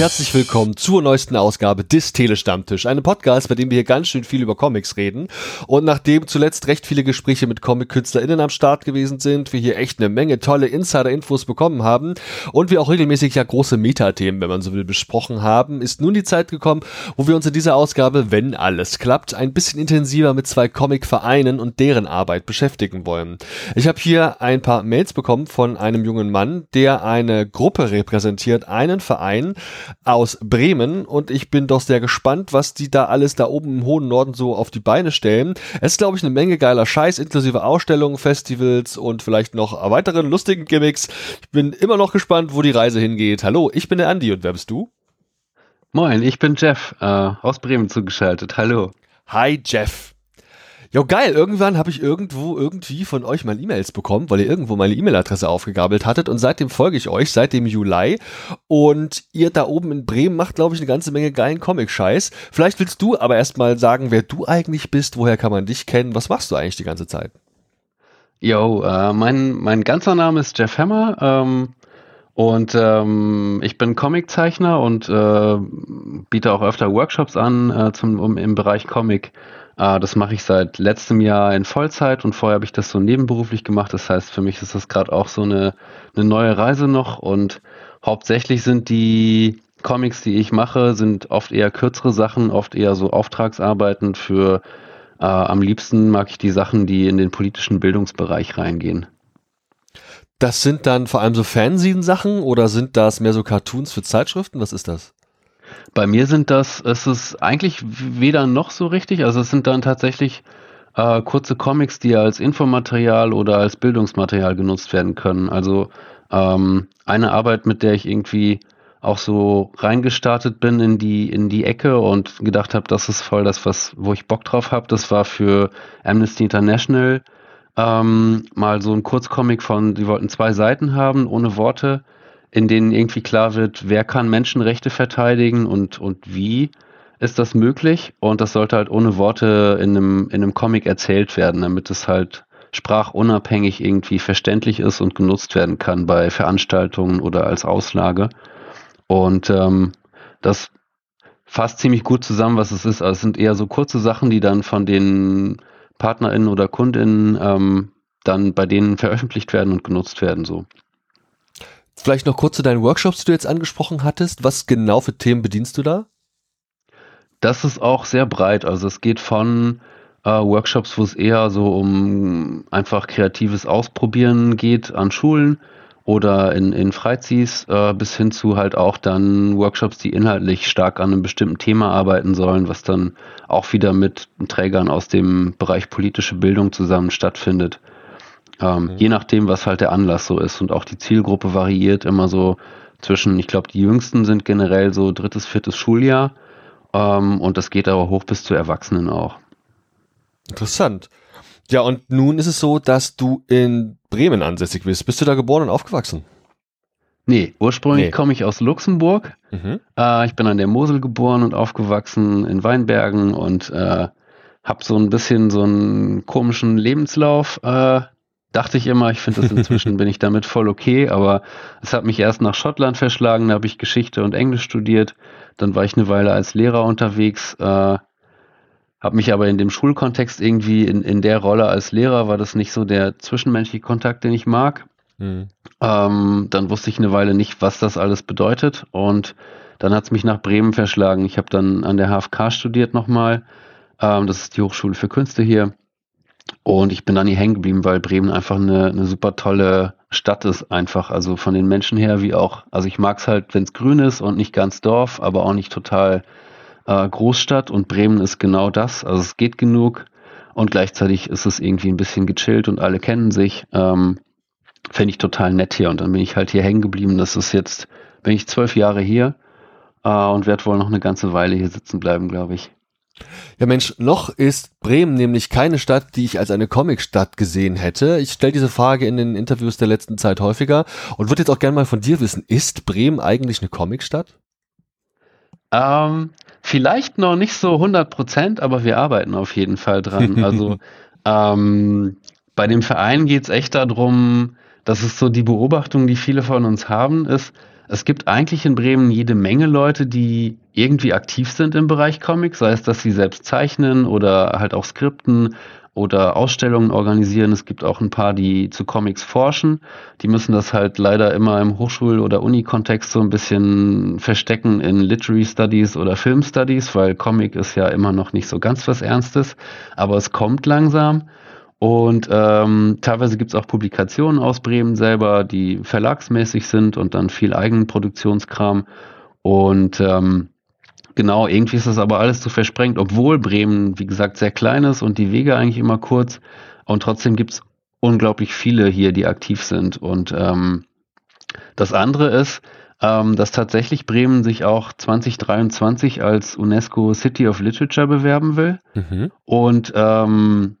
herzlich willkommen zur neuesten Ausgabe des Telestammtisch, einem Podcast, bei dem wir hier ganz schön viel über Comics reden. Und nachdem zuletzt recht viele Gespräche mit Comic-KünstlerInnen am Start gewesen sind, wir hier echt eine Menge tolle Insider-Infos bekommen haben und wir auch regelmäßig ja große Metathemen, wenn man so will, besprochen haben, ist nun die Zeit gekommen, wo wir uns in dieser Ausgabe, wenn alles klappt, ein bisschen intensiver mit zwei Comic-Vereinen und deren Arbeit beschäftigen wollen. Ich habe hier ein paar Mails bekommen von einem jungen Mann, der eine Gruppe repräsentiert, einen Verein, aus Bremen und ich bin doch sehr gespannt, was die da alles da oben im hohen Norden so auf die Beine stellen. Es ist, glaube ich, eine Menge geiler Scheiß, inklusive Ausstellungen, Festivals und vielleicht noch weiteren lustigen Gimmicks. Ich bin immer noch gespannt, wo die Reise hingeht. Hallo, ich bin der Andi und wer bist du? Moin, ich bin Jeff, äh, aus Bremen zugeschaltet. Hallo. Hi Jeff. Jo, geil. Irgendwann habe ich irgendwo irgendwie von euch mal E-Mails bekommen, weil ihr irgendwo meine E-Mail-Adresse aufgegabelt hattet und seitdem folge ich euch, seit dem Juli. Und ihr da oben in Bremen macht, glaube ich, eine ganze Menge geilen Comic-Scheiß. Vielleicht willst du aber erstmal sagen, wer du eigentlich bist, woher kann man dich kennen, was machst du eigentlich die ganze Zeit? Jo, äh, mein, mein ganzer Name ist Jeff Hammer. Ähm und ähm, ich bin Comiczeichner und äh, biete auch öfter Workshops an äh, zum, um, im Bereich Comic. Äh, das mache ich seit letztem Jahr in Vollzeit und vorher habe ich das so nebenberuflich gemacht. Das heißt, für mich ist das gerade auch so eine, eine neue Reise noch und hauptsächlich sind die Comics, die ich mache, sind oft eher kürzere Sachen, oft eher so Auftragsarbeiten für äh, am liebsten mag ich die Sachen, die in den politischen Bildungsbereich reingehen. Das sind dann vor allem so Fernsehen-Sachen oder sind das mehr so Cartoons für Zeitschriften? Was ist das? Bei mir sind das, es ist eigentlich weder noch so richtig, also es sind dann tatsächlich äh, kurze Comics, die als Infomaterial oder als Bildungsmaterial genutzt werden können. Also ähm, eine Arbeit, mit der ich irgendwie auch so reingestartet bin in die in die Ecke und gedacht habe, das ist voll das, was wo ich Bock drauf habe. Das war für Amnesty International ähm, mal so ein Kurzcomic von, die wollten zwei Seiten haben ohne Worte in denen irgendwie klar wird, wer kann Menschenrechte verteidigen und, und wie ist das möglich. Und das sollte halt ohne Worte in einem, in einem Comic erzählt werden, damit es halt sprachunabhängig irgendwie verständlich ist und genutzt werden kann bei Veranstaltungen oder als Auslage. Und ähm, das fasst ziemlich gut zusammen, was es ist. Also es sind eher so kurze Sachen, die dann von den PartnerInnen oder KundInnen ähm, dann bei denen veröffentlicht werden und genutzt werden so. Vielleicht noch kurz zu deinen Workshops, die du jetzt angesprochen hattest. Was genau für Themen bedienst du da? Das ist auch sehr breit. Also es geht von äh, Workshops, wo es eher so um einfach kreatives Ausprobieren geht an Schulen oder in, in Freizis, äh, bis hin zu halt auch dann Workshops, die inhaltlich stark an einem bestimmten Thema arbeiten sollen, was dann auch wieder mit Trägern aus dem Bereich politische Bildung zusammen stattfindet. Ähm, mhm. Je nachdem, was halt der Anlass so ist. Und auch die Zielgruppe variiert immer so zwischen, ich glaube, die Jüngsten sind generell so drittes, viertes Schuljahr. Ähm, und das geht aber hoch bis zu Erwachsenen auch. Interessant. Ja, und nun ist es so, dass du in Bremen ansässig bist. Bist du da geboren und aufgewachsen? Nee, ursprünglich nee. komme ich aus Luxemburg. Mhm. Äh, ich bin an der Mosel geboren und aufgewachsen in Weinbergen und äh, habe so ein bisschen so einen komischen Lebenslauf äh, dachte ich immer, ich finde das inzwischen, bin ich damit voll okay, aber es hat mich erst nach Schottland verschlagen, da habe ich Geschichte und Englisch studiert, dann war ich eine Weile als Lehrer unterwegs, äh, habe mich aber in dem Schulkontext irgendwie in, in der Rolle als Lehrer war das nicht so der zwischenmenschliche Kontakt, den ich mag. Mhm. Ähm, dann wusste ich eine Weile nicht, was das alles bedeutet und dann hat es mich nach Bremen verschlagen. Ich habe dann an der HFK studiert nochmal. Ähm, das ist die Hochschule für Künste hier und ich bin dann hier hängen geblieben, weil Bremen einfach eine, eine super tolle Stadt ist, einfach. Also von den Menschen her, wie auch, also ich mag es halt, wenn es grün ist und nicht ganz Dorf, aber auch nicht total äh, Großstadt. Und Bremen ist genau das. Also es geht genug und gleichzeitig ist es irgendwie ein bisschen gechillt und alle kennen sich. Ähm, Fände ich total nett hier. Und dann bin ich halt hier hängen geblieben. Das ist jetzt, bin ich zwölf Jahre hier äh, und werde wohl noch eine ganze Weile hier sitzen bleiben, glaube ich. Ja Mensch, noch ist Bremen nämlich keine Stadt, die ich als eine Comicstadt gesehen hätte. Ich stelle diese Frage in den Interviews der letzten Zeit häufiger und würde jetzt auch gerne mal von dir wissen, ist Bremen eigentlich eine Comicstadt? Ähm, vielleicht noch nicht so 100 Prozent, aber wir arbeiten auf jeden Fall dran. Also ähm, bei dem Verein geht es echt darum, das ist so die Beobachtung, die viele von uns haben, ist, es gibt eigentlich in Bremen jede Menge Leute, die irgendwie aktiv sind im Bereich Comics, sei es, dass sie selbst zeichnen oder halt auch skripten oder Ausstellungen organisieren. Es gibt auch ein paar, die zu Comics forschen. Die müssen das halt leider immer im Hochschul- oder Uni-Kontext so ein bisschen verstecken in Literary Studies oder Film Studies, weil Comic ist ja immer noch nicht so ganz was Ernstes. Aber es kommt langsam. Und ähm, teilweise gibt es auch Publikationen aus Bremen selber, die verlagsmäßig sind und dann viel Eigenproduktionskram. Und ähm, genau, irgendwie ist das aber alles zu versprengt, obwohl Bremen, wie gesagt, sehr klein ist und die Wege eigentlich immer kurz. Und trotzdem gibt es unglaublich viele hier, die aktiv sind. Und ähm, das andere ist, ähm, dass tatsächlich Bremen sich auch 2023 als UNESCO City of Literature bewerben will. Mhm. Und ähm,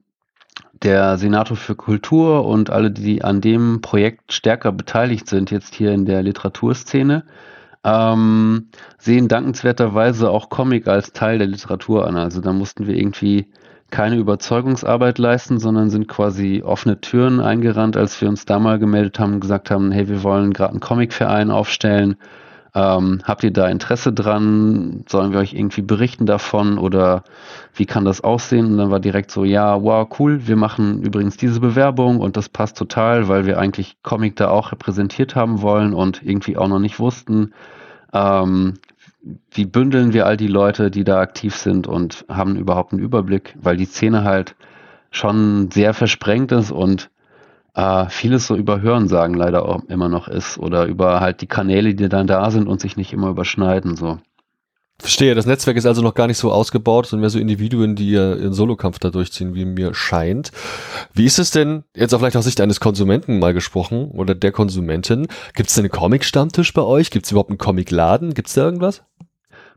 der Senator für Kultur und alle, die an dem Projekt stärker beteiligt sind, jetzt hier in der Literaturszene, ähm, sehen dankenswerterweise auch Comic als Teil der Literatur an. Also da mussten wir irgendwie keine Überzeugungsarbeit leisten, sondern sind quasi offene Türen eingerannt, als wir uns da mal gemeldet haben und gesagt haben, hey, wir wollen gerade einen Comicverein aufstellen ähm, habt ihr da Interesse dran? Sollen wir euch irgendwie berichten davon oder wie kann das aussehen? Und dann war direkt so, ja, wow, cool, wir machen übrigens diese Bewerbung und das passt total, weil wir eigentlich Comic da auch repräsentiert haben wollen und irgendwie auch noch nicht wussten, ähm, wie bündeln wir all die Leute, die da aktiv sind und haben überhaupt einen Überblick, weil die Szene halt schon sehr versprengt ist und äh, vieles so über Hörensagen leider auch immer noch ist oder über halt die Kanäle, die dann da sind und sich nicht immer überschneiden. So. Verstehe, das Netzwerk ist also noch gar nicht so ausgebaut, sondern mehr so Individuen, die ihren Solokampf da durchziehen, wie mir scheint. Wie ist es denn, jetzt auch vielleicht aus Sicht eines Konsumenten mal gesprochen oder der Konsumentin, gibt es denn einen Comic-Stammtisch bei euch? Gibt es überhaupt einen Comic-Laden? Gibt es da irgendwas?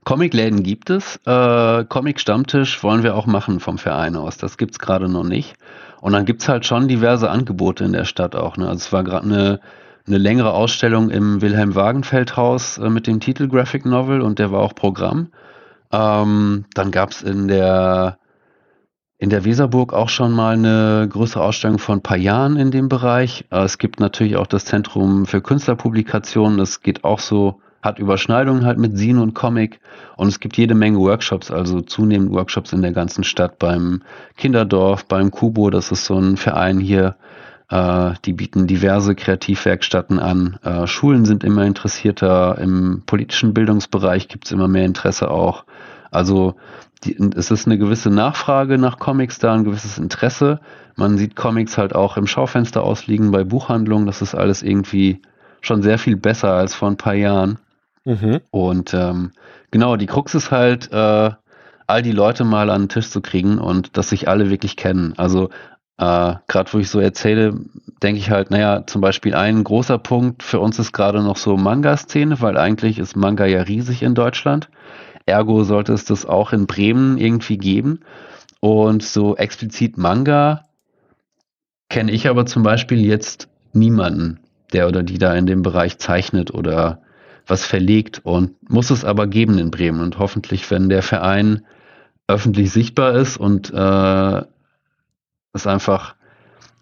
Comic-Läden gibt es. Äh, Comic-Stammtisch wollen wir auch machen vom Verein aus. Das gibt's gerade noch nicht. Und dann gibt's halt schon diverse Angebote in der Stadt auch. Ne? Also es war gerade eine, eine längere Ausstellung im Wilhelm Wagenfeld Haus äh, mit dem Titel Graphic Novel und der war auch Programm. Ähm, dann gab's in der in der Weserburg auch schon mal eine größere Ausstellung von ein paar Jahren in dem Bereich. Äh, es gibt natürlich auch das Zentrum für Künstlerpublikationen. Das geht auch so hat Überschneidungen halt mit Sin und Comic und es gibt jede Menge Workshops, also zunehmend Workshops in der ganzen Stadt beim Kinderdorf, beim Kubo, das ist so ein Verein hier, äh, die bieten diverse Kreativwerkstätten an. Äh, Schulen sind immer interessierter, im politischen Bildungsbereich gibt es immer mehr Interesse auch. Also die, es ist eine gewisse Nachfrage nach Comics da, ein gewisses Interesse. Man sieht Comics halt auch im Schaufenster ausliegen bei Buchhandlungen. Das ist alles irgendwie schon sehr viel besser als vor ein paar Jahren. Mhm. Und ähm, genau, die Krux ist halt, äh, all die Leute mal an den Tisch zu kriegen und dass sich alle wirklich kennen. Also äh, gerade wo ich so erzähle, denke ich halt, naja, zum Beispiel ein großer Punkt für uns ist gerade noch so Manga-Szene, weil eigentlich ist Manga ja riesig in Deutschland. Ergo sollte es das auch in Bremen irgendwie geben. Und so explizit Manga kenne ich aber zum Beispiel jetzt niemanden, der oder die da in dem Bereich zeichnet oder was verlegt und muss es aber geben in Bremen. Und hoffentlich, wenn der Verein öffentlich sichtbar ist und äh, es einfach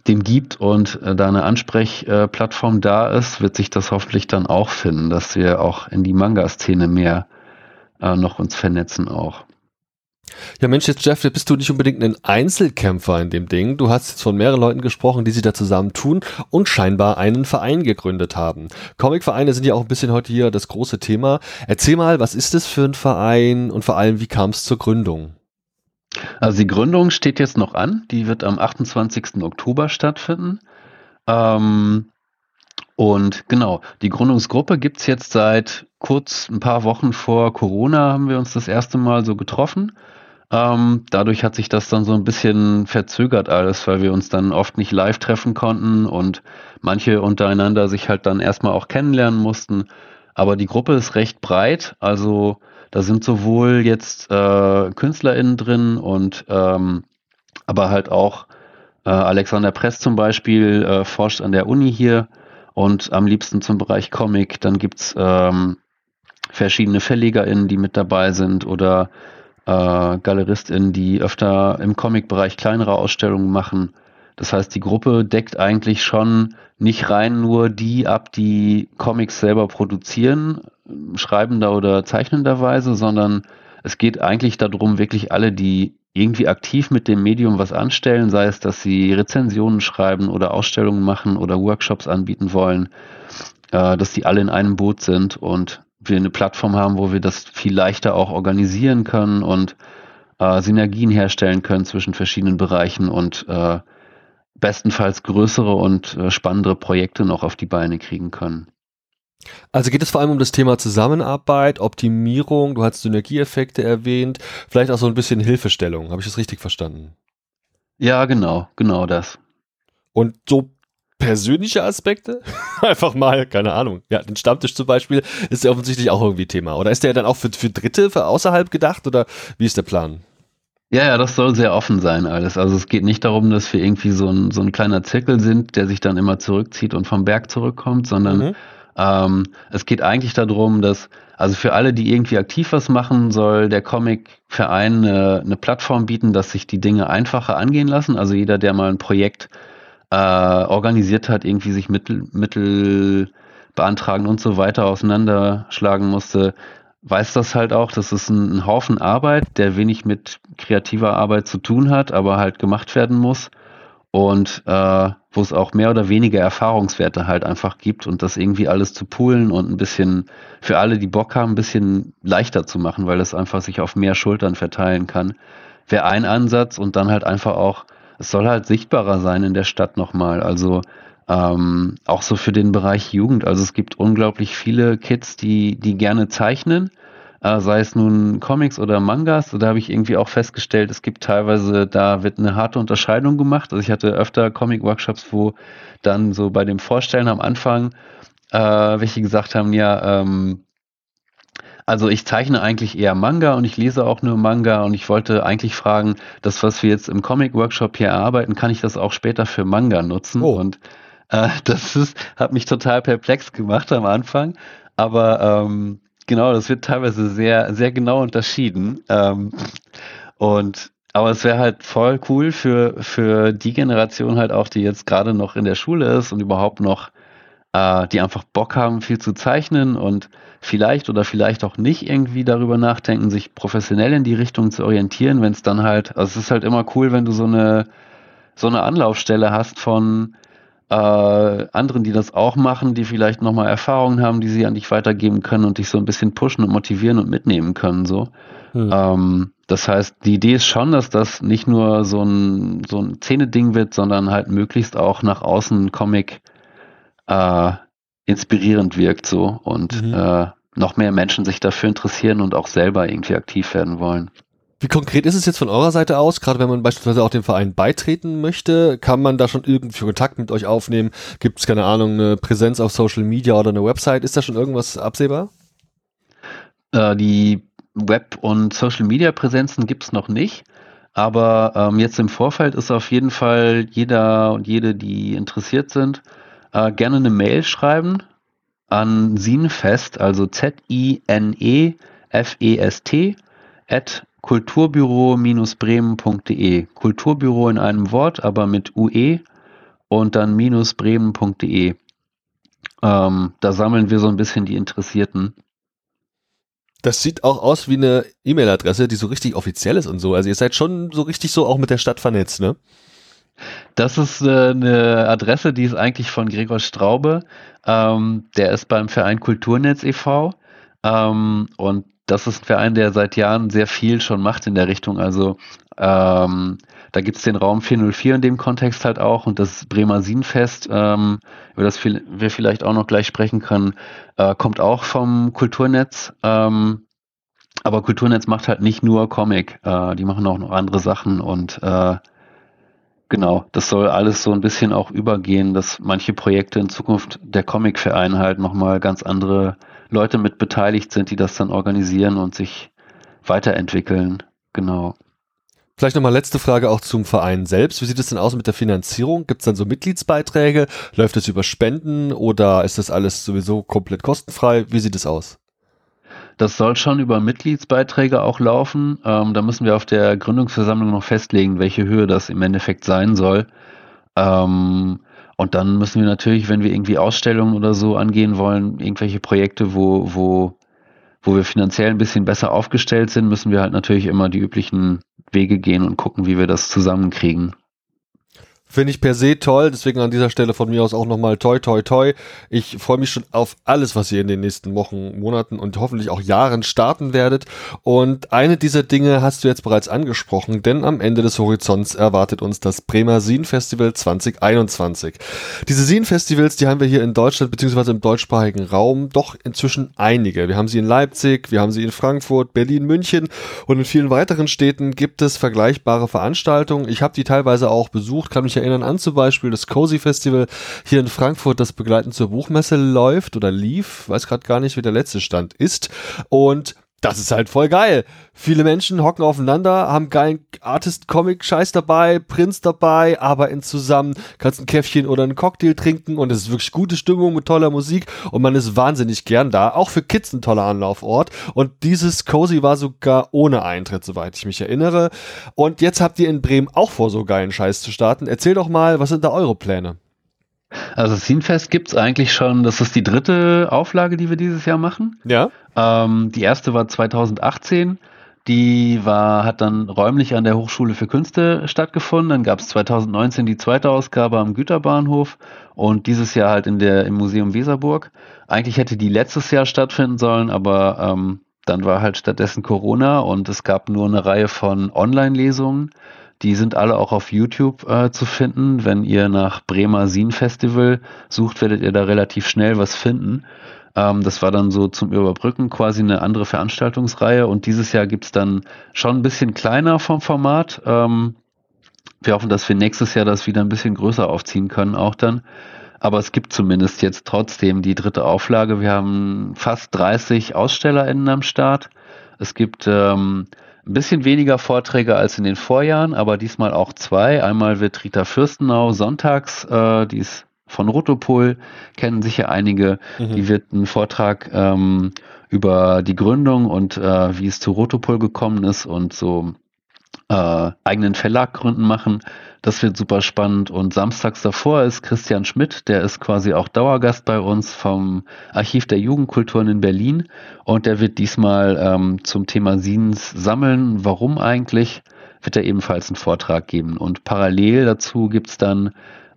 dem gibt und äh, da eine Ansprechplattform da ist, wird sich das hoffentlich dann auch finden, dass wir auch in die Manga-Szene mehr äh, noch uns vernetzen auch. Ja, Mensch, jetzt Jeff, bist du nicht unbedingt ein Einzelkämpfer in dem Ding. Du hast jetzt von mehreren Leuten gesprochen, die sich da zusammen tun und scheinbar einen Verein gegründet haben. Comicvereine sind ja auch ein bisschen heute hier das große Thema. Erzähl mal, was ist das für ein Verein und vor allem, wie kam es zur Gründung? Also die Gründung steht jetzt noch an. Die wird am 28. Oktober stattfinden. Ähm, und genau, die Gründungsgruppe gibt es jetzt seit kurz ein paar Wochen vor Corona haben wir uns das erste Mal so getroffen. Ähm, dadurch hat sich das dann so ein bisschen verzögert alles, weil wir uns dann oft nicht live treffen konnten und manche untereinander sich halt dann erstmal auch kennenlernen mussten. Aber die Gruppe ist recht breit, also da sind sowohl jetzt äh, KünstlerInnen drin und ähm, aber halt auch äh, Alexander Press zum Beispiel äh, forscht an der Uni hier und am liebsten zum Bereich Comic. Dann gibt's ähm, verschiedene VerlegerInnen, die mit dabei sind oder äh, GaleristInnen, die öfter im Comic-Bereich kleinere Ausstellungen machen. Das heißt, die Gruppe deckt eigentlich schon nicht rein nur die ab, die Comics selber produzieren, schreibender oder zeichnenderweise, sondern es geht eigentlich darum, wirklich alle, die irgendwie aktiv mit dem Medium was anstellen, sei es, dass sie Rezensionen schreiben oder Ausstellungen machen oder Workshops anbieten wollen, äh, dass die alle in einem Boot sind und wir eine Plattform haben, wo wir das viel leichter auch organisieren können und äh, Synergien herstellen können zwischen verschiedenen Bereichen und äh, bestenfalls größere und äh, spannendere Projekte noch auf die Beine kriegen können. Also geht es vor allem um das Thema Zusammenarbeit, Optimierung, du hast Synergieeffekte erwähnt, vielleicht auch so ein bisschen Hilfestellung. Habe ich das richtig verstanden? Ja, genau, genau das. Und so persönliche Aspekte? Einfach mal, keine Ahnung. Ja, den Stammtisch zum Beispiel ist ja offensichtlich auch irgendwie Thema. Oder ist der dann auch für, für Dritte, für außerhalb gedacht? Oder wie ist der Plan? Ja, ja, das soll sehr offen sein alles. Also es geht nicht darum, dass wir irgendwie so ein, so ein kleiner Zirkel sind, der sich dann immer zurückzieht und vom Berg zurückkommt, sondern mhm. ähm, es geht eigentlich darum, dass, also für alle, die irgendwie aktiv was machen, soll der Comic-Verein eine, eine Plattform bieten, dass sich die Dinge einfacher angehen lassen. Also jeder, der mal ein Projekt äh, organisiert hat, irgendwie sich Mittel, Mittel beantragen und so weiter auseinanderschlagen musste, weiß das halt auch, das ist ein, ein Haufen Arbeit, der wenig mit kreativer Arbeit zu tun hat, aber halt gemacht werden muss und äh, wo es auch mehr oder weniger Erfahrungswerte halt einfach gibt und das irgendwie alles zu poolen und ein bisschen für alle, die Bock haben, ein bisschen leichter zu machen, weil es einfach sich auf mehr Schultern verteilen kann, wäre ein Ansatz und dann halt einfach auch, es soll halt sichtbarer sein in der Stadt nochmal, also ähm, auch so für den Bereich Jugend. Also es gibt unglaublich viele Kids, die, die gerne zeichnen, äh, sei es nun Comics oder Mangas. Da habe ich irgendwie auch festgestellt, es gibt teilweise, da wird eine harte Unterscheidung gemacht. Also ich hatte öfter Comic-Workshops, wo dann so bei dem Vorstellen am Anfang äh, welche gesagt haben, ja, ähm, also ich zeichne eigentlich eher Manga und ich lese auch nur Manga und ich wollte eigentlich fragen, das, was wir jetzt im Comic-Workshop hier erarbeiten, kann ich das auch später für Manga nutzen? Oh. Und äh, das ist, hat mich total perplex gemacht am Anfang. Aber ähm, genau, das wird teilweise sehr, sehr genau unterschieden. Ähm, und aber es wäre halt voll cool für, für die Generation halt auch, die jetzt gerade noch in der Schule ist und überhaupt noch, äh, die einfach Bock haben, viel zu zeichnen und vielleicht oder vielleicht auch nicht irgendwie darüber nachdenken, sich professionell in die Richtung zu orientieren, wenn es dann halt, also es ist halt immer cool, wenn du so eine, so eine Anlaufstelle hast von, äh, anderen, die das auch machen, die vielleicht nochmal Erfahrungen haben, die sie an dich weitergeben können und dich so ein bisschen pushen und motivieren und mitnehmen können. So. Hm. Ähm, das heißt, die Idee ist schon, dass das nicht nur so ein, so ein Szene-Ding wird, sondern halt möglichst auch nach außen Comic äh, inspirierend wirkt so und mhm. äh, noch mehr Menschen sich dafür interessieren und auch selber irgendwie aktiv werden wollen. Wie konkret ist es jetzt von eurer Seite aus? Gerade wenn man beispielsweise auch dem Verein beitreten möchte, kann man da schon irgendwie Kontakt mit euch aufnehmen? Gibt es, keine Ahnung, eine Präsenz auf Social Media oder eine Website? Ist da schon irgendwas absehbar? Äh, die Web- und Social Media Präsenzen gibt es noch nicht. Aber ähm, jetzt im Vorfeld ist auf jeden Fall jeder und jede, die interessiert sind, äh, gerne eine Mail schreiben an Sinfest, also Z-I-N-E-F-E-S-T, at kulturbüro-bremen.de. Kulturbüro in einem Wort, aber mit UE und dann bremen.de. Ähm, da sammeln wir so ein bisschen die Interessierten. Das sieht auch aus wie eine E-Mail-Adresse, die so richtig offiziell ist und so. Also ihr seid schon so richtig so auch mit der Stadt vernetzt, ne? Das ist äh, eine Adresse, die ist eigentlich von Gregor Straube. Ähm, der ist beim Verein Kulturnetz e.V. Ähm, und das ist ein Verein, der seit Jahren sehr viel schon macht in der Richtung. Also ähm, da gibt es den Raum 404 in dem Kontext halt auch und das Bremer Sienfest, ähm, über das wir vielleicht auch noch gleich sprechen können, äh, kommt auch vom Kulturnetz. Ähm, aber Kulturnetz macht halt nicht nur Comic, äh, die machen auch noch andere Sachen und äh, genau, das soll alles so ein bisschen auch übergehen, dass manche Projekte in Zukunft der Comicverein halt nochmal ganz andere Leute mit beteiligt sind, die das dann organisieren und sich weiterentwickeln. Genau. Vielleicht nochmal letzte Frage auch zum Verein selbst. Wie sieht es denn aus mit der Finanzierung? Gibt es dann so Mitgliedsbeiträge? Läuft es über Spenden oder ist das alles sowieso komplett kostenfrei? Wie sieht es aus? Das soll schon über Mitgliedsbeiträge auch laufen. Ähm, da müssen wir auf der Gründungsversammlung noch festlegen, welche Höhe das im Endeffekt sein soll. Ähm, und dann müssen wir natürlich, wenn wir irgendwie Ausstellungen oder so angehen wollen, irgendwelche Projekte, wo, wo, wo wir finanziell ein bisschen besser aufgestellt sind, müssen wir halt natürlich immer die üblichen Wege gehen und gucken, wie wir das zusammenkriegen. Finde ich per se toll, deswegen an dieser Stelle von mir aus auch nochmal toi toi toi. Ich freue mich schon auf alles, was ihr in den nächsten Wochen, Monaten und hoffentlich auch Jahren starten werdet. Und eine dieser Dinge hast du jetzt bereits angesprochen, denn am Ende des Horizonts erwartet uns das Bremer Sin Festival 2021. Diese Sin Festivals, die haben wir hier in Deutschland beziehungsweise im deutschsprachigen Raum doch inzwischen einige. Wir haben sie in Leipzig, wir haben sie in Frankfurt, Berlin, München und in vielen weiteren Städten gibt es vergleichbare Veranstaltungen. Ich habe die teilweise auch besucht, kann mich erinnern an zum Beispiel das Cozy Festival hier in Frankfurt, das begleitend zur Buchmesse läuft oder lief. Weiß gerade gar nicht, wie der letzte Stand ist. Und das ist halt voll geil. Viele Menschen hocken aufeinander, haben geilen Artist-Comic-Scheiß dabei, Prints dabei, arbeiten zusammen, kannst ein Käffchen oder einen Cocktail trinken und es ist wirklich gute Stimmung mit toller Musik und man ist wahnsinnig gern da. Auch für Kids ein toller Anlaufort. Und dieses Cozy war sogar ohne Eintritt, soweit ich mich erinnere. Und jetzt habt ihr in Bremen auch vor, so geilen Scheiß zu starten. Erzähl doch mal, was sind da eure Pläne? Also Scenefest gibt's eigentlich schon, das ist die dritte Auflage, die wir dieses Jahr machen. Ja. Ähm, die erste war 2018. Die war, hat dann räumlich an der Hochschule für Künste stattgefunden. Dann gab es 2019 die zweite Ausgabe am Güterbahnhof und dieses Jahr halt in der, im Museum Weserburg. Eigentlich hätte die letztes Jahr stattfinden sollen, aber ähm, dann war halt stattdessen Corona und es gab nur eine Reihe von Online-Lesungen. Die sind alle auch auf YouTube äh, zu finden. Wenn ihr nach Bremer Sin Festival sucht, werdet ihr da relativ schnell was finden. Ähm, das war dann so zum Überbrücken quasi eine andere Veranstaltungsreihe und dieses Jahr gibt's dann schon ein bisschen kleiner vom Format. Ähm, wir hoffen, dass wir nächstes Jahr das wieder ein bisschen größer aufziehen können, auch dann. Aber es gibt zumindest jetzt trotzdem die dritte Auflage. Wir haben fast 30 AusstellerInnen am Start. Es gibt ähm, ein bisschen weniger Vorträge als in den Vorjahren, aber diesmal auch zwei. Einmal wird Rita Fürstenau sonntags, äh, die ist von Rotopol, kennen sicher einige. Mhm. Die wird einen Vortrag ähm, über die Gründung und äh, wie es zu Rotopol gekommen ist und so äh, eigenen Verlag gründen machen. Das wird super spannend. Und samstags davor ist Christian Schmidt, der ist quasi auch Dauergast bei uns vom Archiv der Jugendkulturen in Berlin. Und der wird diesmal ähm, zum Thema Siens sammeln. Warum eigentlich? Wird er ebenfalls einen Vortrag geben. Und parallel dazu gibt's dann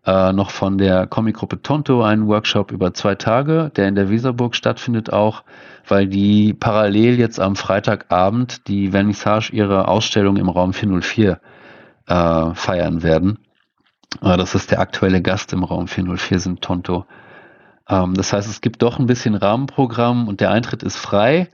äh, noch von der Comicgruppe Tonto einen Workshop über zwei Tage, der in der Weserburg stattfindet auch, weil die parallel jetzt am Freitagabend die Vernissage ihrer Ausstellung im Raum 404 äh, feiern werden. Äh, das ist der aktuelle Gast im Raum 404 sind Tonto. Ähm, das heißt, es gibt doch ein bisschen Rahmenprogramm und der Eintritt ist frei.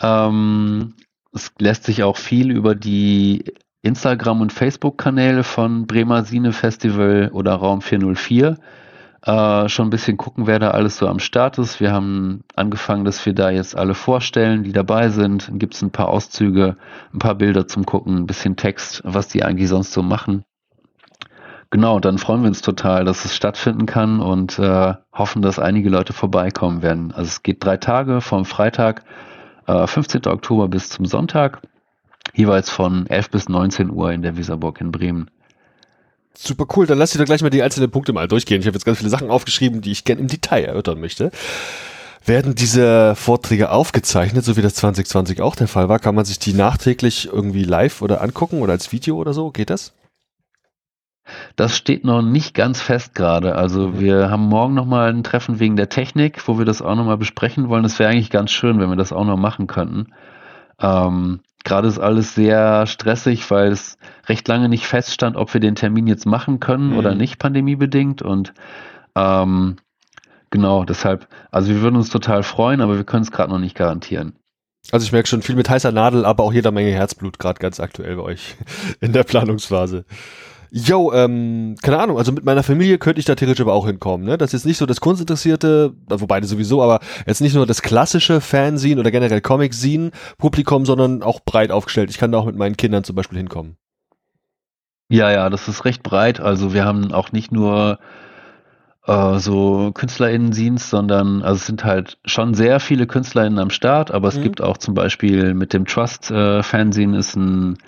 Ähm, es lässt sich auch viel über die Instagram- und Facebook-Kanäle von Bremer Sine Festival oder Raum 404 äh, schon ein bisschen gucken, wer da alles so am Start ist. Wir haben angefangen, dass wir da jetzt alle vorstellen, die dabei sind. Dann gibt es ein paar Auszüge, ein paar Bilder zum Gucken, ein bisschen Text, was die eigentlich sonst so machen. Genau, dann freuen wir uns total, dass es stattfinden kann und äh, hoffen, dass einige Leute vorbeikommen werden. Also es geht drei Tage vom Freitag, äh, 15. Oktober bis zum Sonntag jeweils von 11 bis 19 Uhr in der Weserburg in Bremen. Super cool, dann lass ich doch gleich mal die einzelnen Punkte mal durchgehen. Ich habe jetzt ganz viele Sachen aufgeschrieben, die ich gerne im Detail erörtern möchte. Werden diese Vorträge aufgezeichnet, so wie das 2020 auch der Fall war? Kann man sich die nachträglich irgendwie live oder angucken oder als Video oder so? Geht das? Das steht noch nicht ganz fest gerade. Also mhm. wir haben morgen nochmal ein Treffen wegen der Technik, wo wir das auch nochmal besprechen wollen. Das wäre eigentlich ganz schön, wenn wir das auch noch machen könnten. Ähm, Gerade ist alles sehr stressig, weil es recht lange nicht feststand, ob wir den Termin jetzt machen können mhm. oder nicht, pandemiebedingt. Und ähm, genau, deshalb, also wir würden uns total freuen, aber wir können es gerade noch nicht garantieren. Also ich merke schon viel mit heißer Nadel, aber auch jeder Menge Herzblut gerade ganz aktuell bei euch in der Planungsphase. Yo, ähm, keine Ahnung, also mit meiner Familie könnte ich da theoretisch aber auch hinkommen, ne? Das ist jetzt nicht so das Kunstinteressierte, wobei das sowieso, aber jetzt nicht nur das klassische Fansehen oder generell Comic-Scene Publikum, sondern auch breit aufgestellt. Ich kann da auch mit meinen Kindern zum Beispiel hinkommen. Ja, ja, das ist recht breit. Also wir haben auch nicht nur äh, so KünstlerInnen-Scenes, sondern also es sind halt schon sehr viele KünstlerInnen am Start, aber es mhm. gibt auch zum Beispiel mit dem Trust äh, ist ein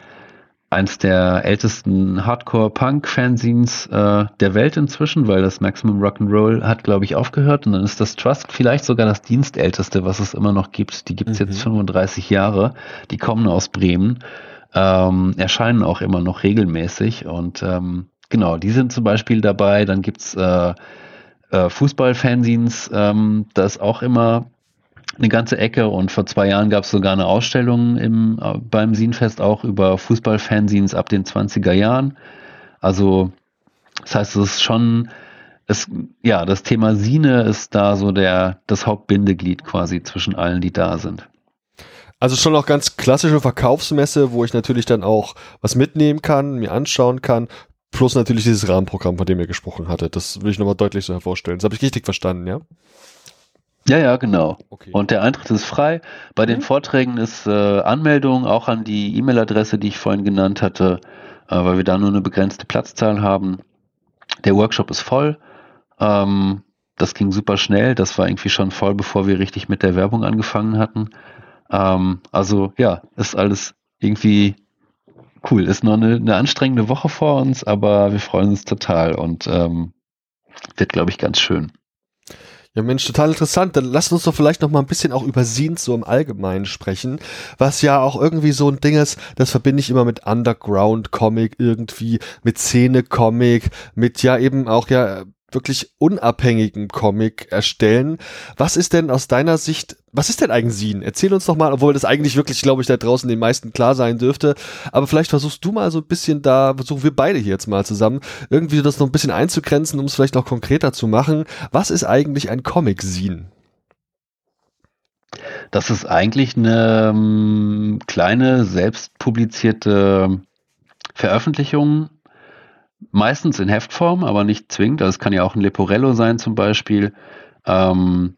eins der ältesten Hardcore-Punk-Fanzines äh, der Welt inzwischen, weil das Maximum Rock'n'Roll hat, glaube ich, aufgehört. Und dann ist das Trust vielleicht sogar das dienstälteste, was es immer noch gibt. Die gibt es mhm. jetzt 35 Jahre. Die kommen aus Bremen, ähm, erscheinen auch immer noch regelmäßig. Und ähm, genau, die sind zum Beispiel dabei. Dann gibt's äh, äh, Fußball-Fanzines, ähm, da ist auch immer eine ganze Ecke und vor zwei Jahren gab es sogar eine Ausstellung im, äh, beim Sienfest auch über Fußball-Fanzines ab den 20er Jahren. Also das heißt, es ist schon, es, ja, das Thema Sine ist da so der, das Hauptbindeglied quasi zwischen allen, die da sind. Also schon auch ganz klassische Verkaufsmesse, wo ich natürlich dann auch was mitnehmen kann, mir anschauen kann, plus natürlich dieses Rahmenprogramm, von dem ihr gesprochen hattet. Das will ich nochmal deutlich so hervorstellen. Das habe ich richtig verstanden, ja? Ja, ja, genau. Okay. Und der Eintritt ist frei. Bei den mhm. Vorträgen ist äh, Anmeldung auch an die E-Mail-Adresse, die ich vorhin genannt hatte, äh, weil wir da nur eine begrenzte Platzzahl haben. Der Workshop ist voll. Ähm, das ging super schnell. Das war irgendwie schon voll, bevor wir richtig mit der Werbung angefangen hatten. Ähm, also ja, ist alles irgendwie cool. Ist noch eine, eine anstrengende Woche vor uns, aber wir freuen uns total und ähm, wird, glaube ich, ganz schön. Ja, Mensch, total interessant. Dann lass uns doch vielleicht noch mal ein bisschen auch über Scenes so im Allgemeinen sprechen, was ja auch irgendwie so ein Ding ist, das verbinde ich immer mit Underground-Comic irgendwie, mit Szene-Comic, mit ja eben auch ja wirklich unabhängigen Comic erstellen. Was ist denn aus deiner Sicht, was ist denn eigentlich Sin? Erzähl uns doch mal, obwohl das eigentlich wirklich, glaube ich, da draußen den meisten klar sein dürfte. Aber vielleicht versuchst du mal so ein bisschen da, versuchen wir beide hier jetzt mal zusammen, irgendwie das noch ein bisschen einzugrenzen, um es vielleicht noch konkreter zu machen. Was ist eigentlich ein Comic-Sin? Das ist eigentlich eine um, ähm, kleine, selbst publizierte Veröffentlichung meistens in Heftform, aber nicht zwingend. Also es kann ja auch ein Leporello sein zum Beispiel. Ähm,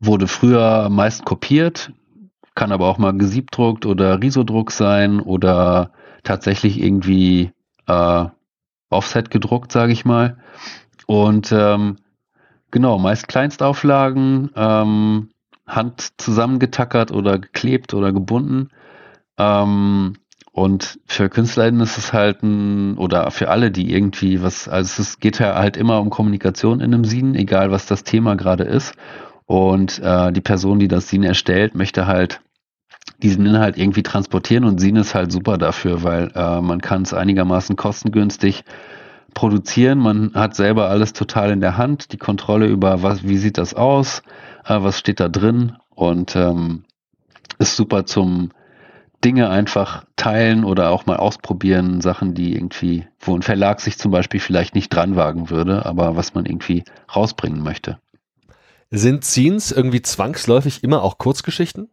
wurde früher meist kopiert, kann aber auch mal gesiebdruckt oder Risodruck sein oder tatsächlich irgendwie äh, Offset gedruckt, sage ich mal. Und ähm, genau, meist Kleinstauflagen, ähm, Hand zusammengetackert oder geklebt oder gebunden. Ähm, und für KünstlerInnen ist es halt ein, oder für alle, die irgendwie was, also es geht ja halt immer um Kommunikation in einem Sin, egal was das Thema gerade ist. Und äh, die Person, die das Sin erstellt, möchte halt diesen Inhalt irgendwie transportieren und Sin ist halt super dafür, weil äh, man kann es einigermaßen kostengünstig produzieren. Man hat selber alles total in der Hand, die Kontrolle über was, wie sieht das aus, äh, was steht da drin und ähm, ist super zum Dinge einfach teilen oder auch mal ausprobieren, Sachen, die irgendwie, wo ein Verlag sich zum Beispiel vielleicht nicht dran wagen würde, aber was man irgendwie rausbringen möchte. Sind Scenes irgendwie zwangsläufig immer auch Kurzgeschichten?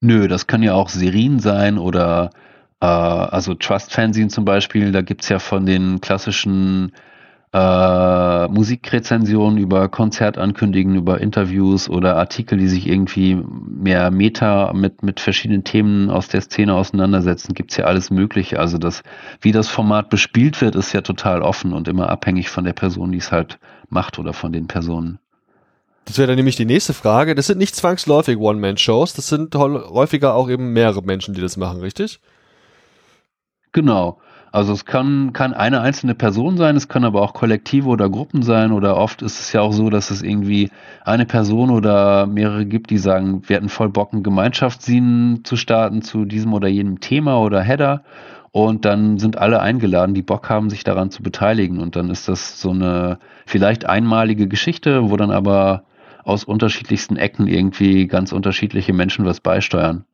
Nö, das kann ja auch Serien sein oder äh, also Trust Fanzine zum Beispiel, da gibt es ja von den klassischen äh, Musikrezensionen, über Konzertankündigungen, über Interviews oder Artikel, die sich irgendwie mehr Meta mit, mit verschiedenen Themen aus der Szene auseinandersetzen, gibt's ja alles Mögliche. Also das, wie das Format bespielt wird, ist ja total offen und immer abhängig von der Person, die es halt macht oder von den Personen. Das wäre dann nämlich die nächste Frage. Das sind nicht zwangsläufig One-Man-Shows, das sind häufiger auch eben mehrere Menschen, die das machen, richtig? Genau. Also es kann, kann eine einzelne Person sein, es können aber auch Kollektive oder Gruppen sein oder oft ist es ja auch so, dass es irgendwie eine Person oder mehrere gibt, die sagen, wir hätten voll Bock, ein Gemeinschaftssinn zu starten zu diesem oder jenem Thema oder Header und dann sind alle eingeladen, die Bock haben, sich daran zu beteiligen und dann ist das so eine vielleicht einmalige Geschichte, wo dann aber aus unterschiedlichsten Ecken irgendwie ganz unterschiedliche Menschen was beisteuern.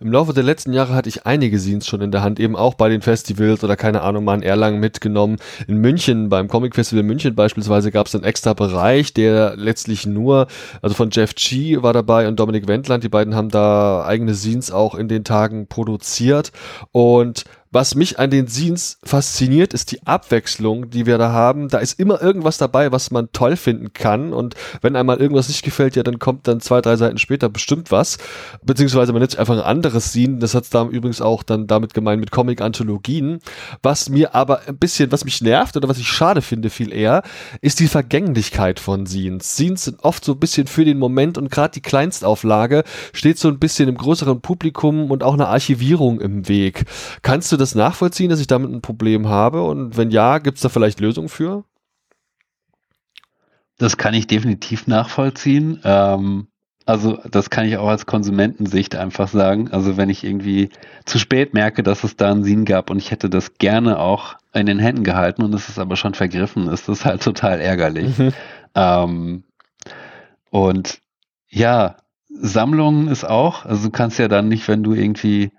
Im Laufe der letzten Jahre hatte ich einige Scenes schon in der Hand, eben auch bei den Festivals oder keine Ahnung, mal in Erlangen mitgenommen. In München, beim Comic Festival München beispielsweise, gab es einen extra Bereich, der letztlich nur, also von Jeff G war dabei und Dominik Wendland, die beiden haben da eigene Scenes auch in den Tagen produziert und was mich an den Scenes fasziniert, ist die Abwechslung, die wir da haben. Da ist immer irgendwas dabei, was man toll finden kann. Und wenn einmal irgendwas nicht gefällt, ja, dann kommt dann zwei, drei Seiten später bestimmt was. Beziehungsweise man nimmt einfach ein anderes Scene. Das hat da übrigens auch dann damit gemeint mit Comic-Anthologien. Was mir aber ein bisschen, was mich nervt oder was ich schade finde viel eher, ist die Vergänglichkeit von Scenes. Scenes sind oft so ein bisschen für den Moment und gerade die Kleinstauflage steht so ein bisschen im größeren Publikum und auch eine Archivierung im Weg. Kannst du das nachvollziehen, dass ich damit ein Problem habe? Und wenn ja, gibt es da vielleicht Lösungen für? Das kann ich definitiv nachvollziehen. Ähm, also das kann ich auch als Konsumentensicht einfach sagen. Also wenn ich irgendwie zu spät merke, dass es da einen Sinn gab und ich hätte das gerne auch in den Händen gehalten und es ist aber schon vergriffen, ist das halt total ärgerlich. Mhm. Ähm, und ja, Sammlungen ist auch, also du kannst ja dann nicht, wenn du irgendwie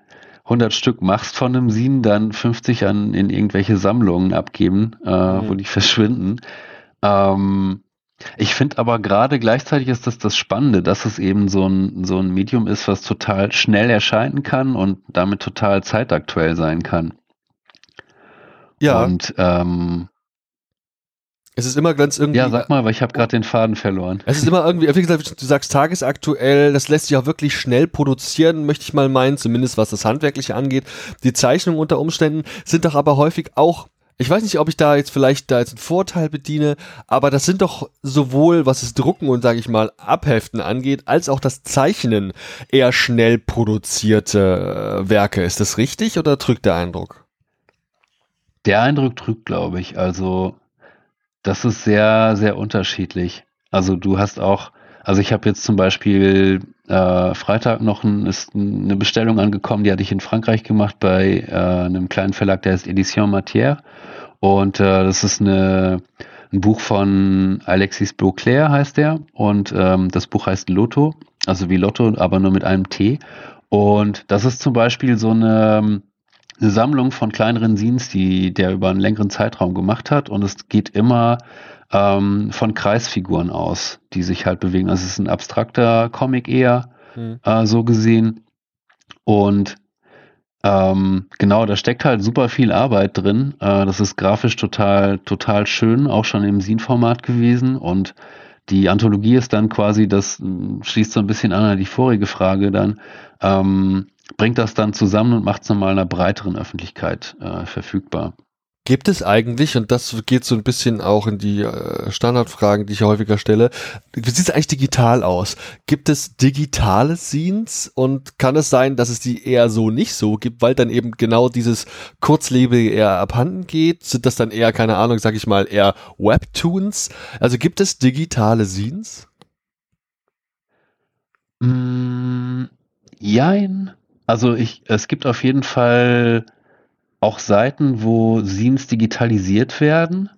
100 Stück machst von einem Sin, dann 50 an in irgendwelche Sammlungen abgeben, äh, mhm. wo die verschwinden. Ähm, ich finde aber gerade gleichzeitig ist das das Spannende, dass es eben so ein, so ein Medium ist, was total schnell erscheinen kann und damit total zeitaktuell sein kann. Ja. Und ähm, es ist immer ganz irgendwie. Ja, sag mal, weil ich habe gerade den Faden verloren. Es ist immer irgendwie, wie gesagt, du sagst tagesaktuell, das lässt sich auch wirklich schnell produzieren, möchte ich mal meinen, zumindest was das Handwerkliche angeht. Die Zeichnungen unter Umständen sind doch aber häufig auch ich weiß nicht, ob ich da jetzt vielleicht da jetzt einen Vorteil bediene, aber das sind doch sowohl, was das Drucken und sage ich mal Abheften angeht, als auch das Zeichnen eher schnell produzierte äh, Werke. Ist das richtig oder drückt der Eindruck? Der Eindruck drückt, glaube ich. Also das ist sehr, sehr unterschiedlich. Also du hast auch, also ich habe jetzt zum Beispiel äh, Freitag noch ein, ist eine Bestellung angekommen, die hatte ich in Frankreich gemacht bei äh, einem kleinen Verlag, der heißt Edition Matière. Und äh, das ist eine, ein Buch von Alexis Beauclair heißt der. Und ähm, das Buch heißt Lotto, also wie Lotto, aber nur mit einem T. Und das ist zum Beispiel so eine eine Sammlung von kleineren Scenes, die der über einen längeren Zeitraum gemacht hat. Und es geht immer ähm, von Kreisfiguren aus, die sich halt bewegen. Also es ist ein abstrakter Comic eher, hm. äh, so gesehen. Und ähm, genau, da steckt halt super viel Arbeit drin. Äh, das ist grafisch total, total schön, auch schon im Scene-Format gewesen. Und die Anthologie ist dann quasi, das schließt so ein bisschen an an die vorige Frage dann, ähm, bringt das dann zusammen und macht es nochmal einer breiteren Öffentlichkeit äh, verfügbar. Gibt es eigentlich, und das geht so ein bisschen auch in die äh, Standardfragen, die ich häufiger stelle, wie sieht es eigentlich digital aus? Gibt es digitale Scenes und kann es sein, dass es die eher so nicht so gibt, weil dann eben genau dieses Kurzlebige eher abhanden geht? Sind das dann eher, keine Ahnung, sag ich mal, eher Webtoons? Also gibt es digitale Scenes? Mm, jein. Also ich, es gibt auf jeden Fall auch Seiten, wo Scenes digitalisiert werden.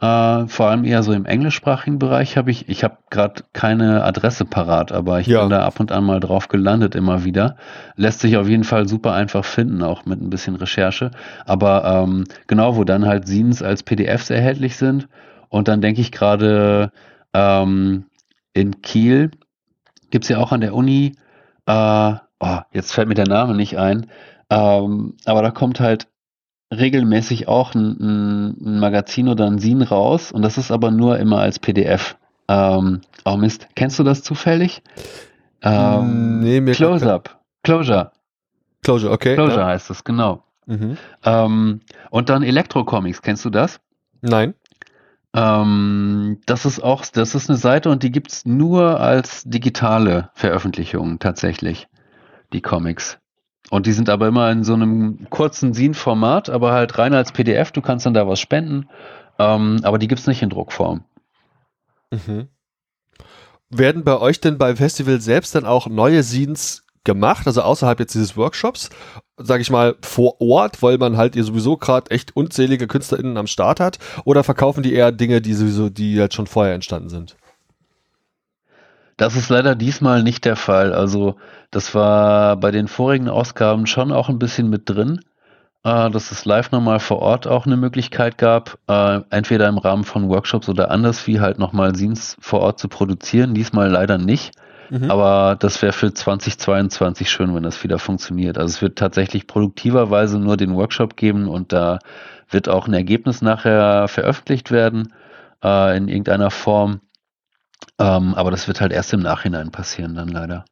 Äh, vor allem eher so im englischsprachigen Bereich habe ich, ich habe gerade keine Adresse parat, aber ich ja. bin da ab und an mal drauf gelandet immer wieder. Lässt sich auf jeden Fall super einfach finden, auch mit ein bisschen Recherche. Aber ähm, genau, wo dann halt Scenes als PDFs erhältlich sind. Und dann denke ich gerade ähm, in Kiel gibt's ja auch an der Uni äh, oh, jetzt fällt mir der Name nicht ein, ähm, aber da kommt halt regelmäßig auch ein, ein, Magazin oder ein Sin raus und das ist aber nur immer als PDF. Ähm, oh Mist, kennst du das zufällig? Ähm, nee, mir Close-Up. Closure. Closure, okay. Closure ja. heißt es, genau. Mhm. Ähm, und dann Elektro-Comics, kennst du das? Nein. Ähm, das ist auch, das ist eine Seite und die gibt es nur als digitale Veröffentlichung tatsächlich die Comics. Und die sind aber immer in so einem kurzen Sin-Format, aber halt rein als PDF. Du kannst dann da was spenden, ähm, aber die gibt es nicht in Druckform. Mhm. Werden bei euch denn beim Festival selbst dann auch neue Scenes gemacht, also außerhalb jetzt dieses Workshops, sage ich mal, vor Ort, weil man halt ihr sowieso gerade echt unzählige KünstlerInnen am Start hat, oder verkaufen die eher Dinge, die sowieso, die jetzt schon vorher entstanden sind? Das ist leider diesmal nicht der Fall. Also das war bei den vorigen Ausgaben schon auch ein bisschen mit drin, äh, dass es live nochmal vor Ort auch eine Möglichkeit gab, äh, entweder im Rahmen von Workshops oder anders wie halt nochmal Scenes vor Ort zu produzieren. Diesmal leider nicht. Mhm. Aber das wäre für 2022 schön, wenn das wieder funktioniert. Also es wird tatsächlich produktiverweise nur den Workshop geben und da wird auch ein Ergebnis nachher veröffentlicht werden äh, in irgendeiner Form. Ähm, aber das wird halt erst im Nachhinein passieren dann leider.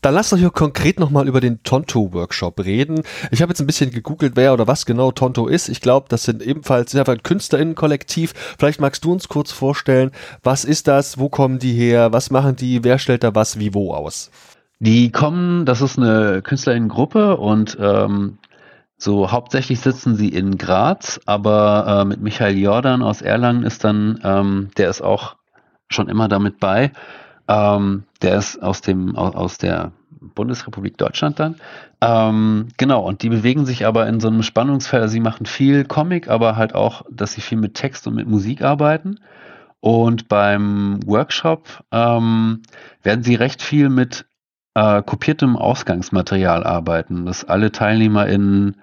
Dann lass uns hier konkret nochmal über den Tonto-Workshop reden. Ich habe jetzt ein bisschen gegoogelt, wer oder was genau Tonto ist. Ich glaube, das sind ebenfalls einfach ein KünstlerInnen-Kollektiv. Vielleicht magst du uns kurz vorstellen, was ist das, wo kommen die her, was machen die, wer stellt da was wie wo aus? Die kommen, das ist eine KünstlerInnen-Gruppe und ähm, so hauptsächlich sitzen sie in Graz, aber äh, mit Michael Jordan aus Erlangen ist dann, ähm, der ist auch schon immer damit bei. Ähm, der ist aus dem aus der Bundesrepublik Deutschland dann. Ähm, genau, und die bewegen sich aber in so einem Spannungsfeld. Also sie machen viel Comic, aber halt auch, dass sie viel mit Text und mit Musik arbeiten. Und beim Workshop ähm, werden sie recht viel mit äh, kopiertem Ausgangsmaterial arbeiten, dass alle TeilnehmerInnen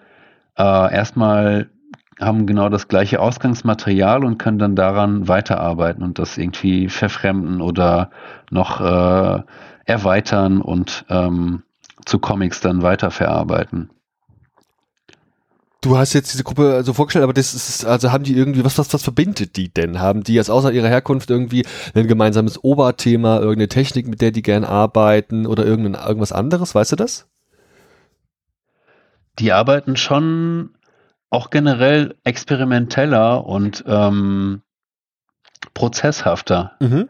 äh, erstmal haben genau das gleiche Ausgangsmaterial und können dann daran weiterarbeiten und das irgendwie verfremden oder noch äh, erweitern und ähm, zu Comics dann weiterverarbeiten. Du hast jetzt diese Gruppe so also vorgestellt, aber das ist, also haben die irgendwie, was, was, was verbindet die denn? Haben die jetzt außer ihrer Herkunft irgendwie ein gemeinsames Oberthema, irgendeine Technik, mit der die gern arbeiten oder irgendein, irgendwas anderes? Weißt du das? Die arbeiten schon auch generell experimenteller und ähm, prozesshafter mhm.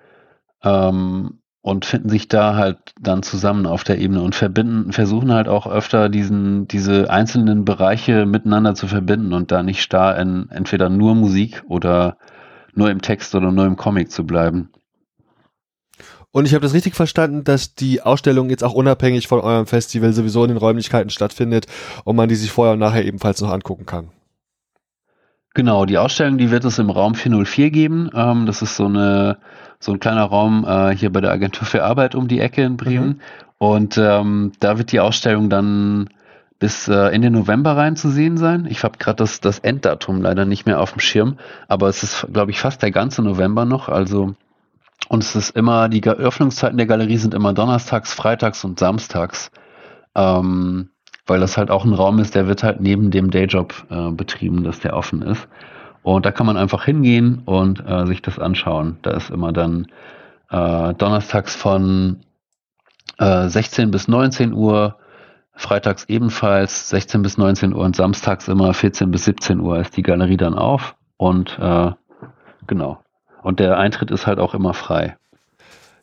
ähm, und finden sich da halt dann zusammen auf der Ebene und verbinden, versuchen halt auch öfter diesen, diese einzelnen Bereiche miteinander zu verbinden und da nicht starr in entweder nur Musik oder nur im Text oder nur im Comic zu bleiben. Und ich habe das richtig verstanden, dass die Ausstellung jetzt auch unabhängig von eurem Festival sowieso in den Räumlichkeiten stattfindet und man die sich vorher und nachher ebenfalls noch angucken kann. Genau, die Ausstellung, die wird es im Raum 404 geben. Ähm, das ist so eine so ein kleiner Raum äh, hier bei der Agentur für Arbeit um die Ecke in Bremen. Mhm. Und ähm, da wird die Ausstellung dann bis äh, Ende November rein zu sehen sein. Ich habe gerade das, das Enddatum leider nicht mehr auf dem Schirm, aber es ist, glaube ich, fast der ganze November noch. Also und es ist immer, die Öffnungszeiten der Galerie sind immer donnerstags, freitags und samstags. Ähm, weil das halt auch ein Raum ist, der wird halt neben dem Dayjob äh, betrieben, dass der offen ist. Und da kann man einfach hingehen und äh, sich das anschauen. Da ist immer dann äh, donnerstags von äh, 16 bis 19 Uhr, freitags ebenfalls 16 bis 19 Uhr und samstags immer 14 bis 17 Uhr ist die Galerie dann auf. Und äh, genau. Und der Eintritt ist halt auch immer frei.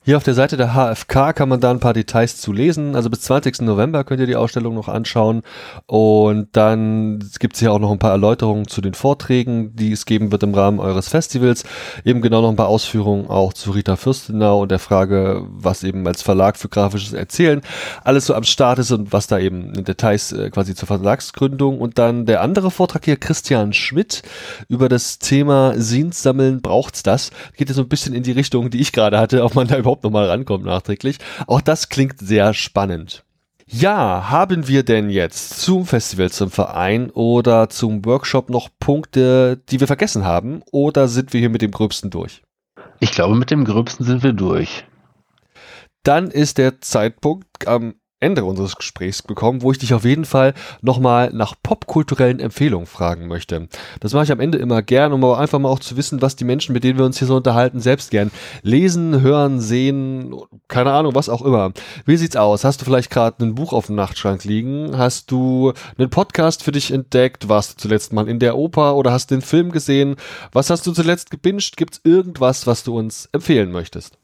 Hier auf der Seite der HFK kann man da ein paar Details zu lesen. Also bis 20. November könnt ihr die Ausstellung noch anschauen. Und dann gibt es hier auch noch ein paar Erläuterungen zu den Vorträgen, die es geben wird im Rahmen eures Festivals. Eben genau noch ein paar Ausführungen auch zu Rita Fürstenau und der Frage, was eben als Verlag für grafisches Erzählen alles so am Start ist und was da eben in Details äh, quasi zur Verlagsgründung. Und dann der andere Vortrag hier, Christian Schmidt, über das Thema Sins sammeln, braucht's das? Geht ja so ein bisschen in die Richtung, die ich gerade hatte, ob man da überhaupt überhaupt nochmal rankommt nachträglich. Auch das klingt sehr spannend. Ja, haben wir denn jetzt zum Festival, zum Verein oder zum Workshop noch Punkte, die wir vergessen haben? Oder sind wir hier mit dem Gröbsten durch? Ich glaube, mit dem Gröbsten sind wir durch. Dann ist der Zeitpunkt am Ende unseres Gesprächs bekommen, wo ich dich auf jeden Fall nochmal nach popkulturellen Empfehlungen fragen möchte. Das mache ich am Ende immer gern, um aber einfach mal auch zu wissen, was die Menschen, mit denen wir uns hier so unterhalten, selbst gern lesen, hören, sehen, keine Ahnung, was auch immer. Wie sieht's aus? Hast du vielleicht gerade ein Buch auf dem Nachtschrank liegen? Hast du einen Podcast für dich entdeckt? Warst du zuletzt mal in der Oper oder hast den Film gesehen? Was hast du zuletzt gebinged? Gibt's irgendwas, was du uns empfehlen möchtest?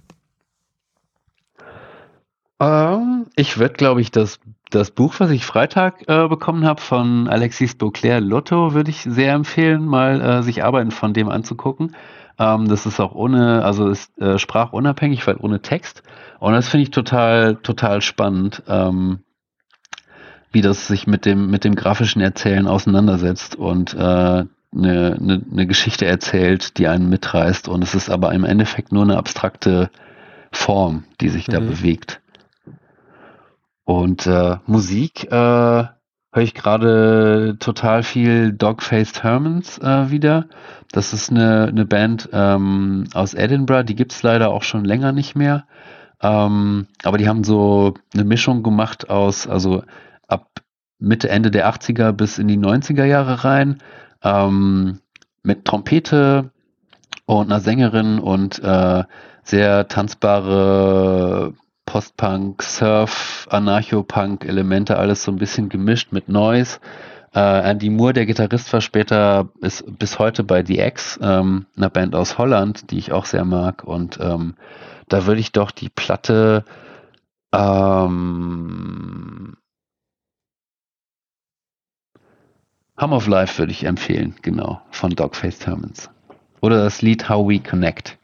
Ähm, ich würde, glaube ich, das, das Buch, was ich Freitag äh, bekommen habe von Alexis Beauclair Lotto, würde ich sehr empfehlen, mal äh, sich Arbeiten von dem anzugucken. Ähm, das ist auch ohne, also ist äh, sprachunabhängig, weil ohne Text. Und das finde ich total, total spannend, ähm, wie das sich mit dem, mit dem grafischen Erzählen auseinandersetzt und äh, eine, eine, eine Geschichte erzählt, die einen mitreißt. Und es ist aber im Endeffekt nur eine abstrakte Form, die sich da mhm. bewegt. Und äh, Musik äh, höre ich gerade total viel Dog-Faced Hermans äh, wieder. Das ist eine, eine Band ähm, aus Edinburgh, die gibt's leider auch schon länger nicht mehr. Ähm, aber die haben so eine Mischung gemacht aus, also ab Mitte, Ende der 80er bis in die 90er Jahre rein, ähm, mit Trompete und einer Sängerin und äh, sehr tanzbare Post-Punk, Surf, Anarcho-Punk-Elemente, alles so ein bisschen gemischt mit Noise. Äh, Andy Moore, der Gitarrist, war später bis, bis heute bei The X, ähm, einer Band aus Holland, die ich auch sehr mag. Und ähm, da würde ich doch die Platte ähm, Hum of Life würde ich empfehlen, genau, von Dogface Termins. Oder das Lied How We Connect.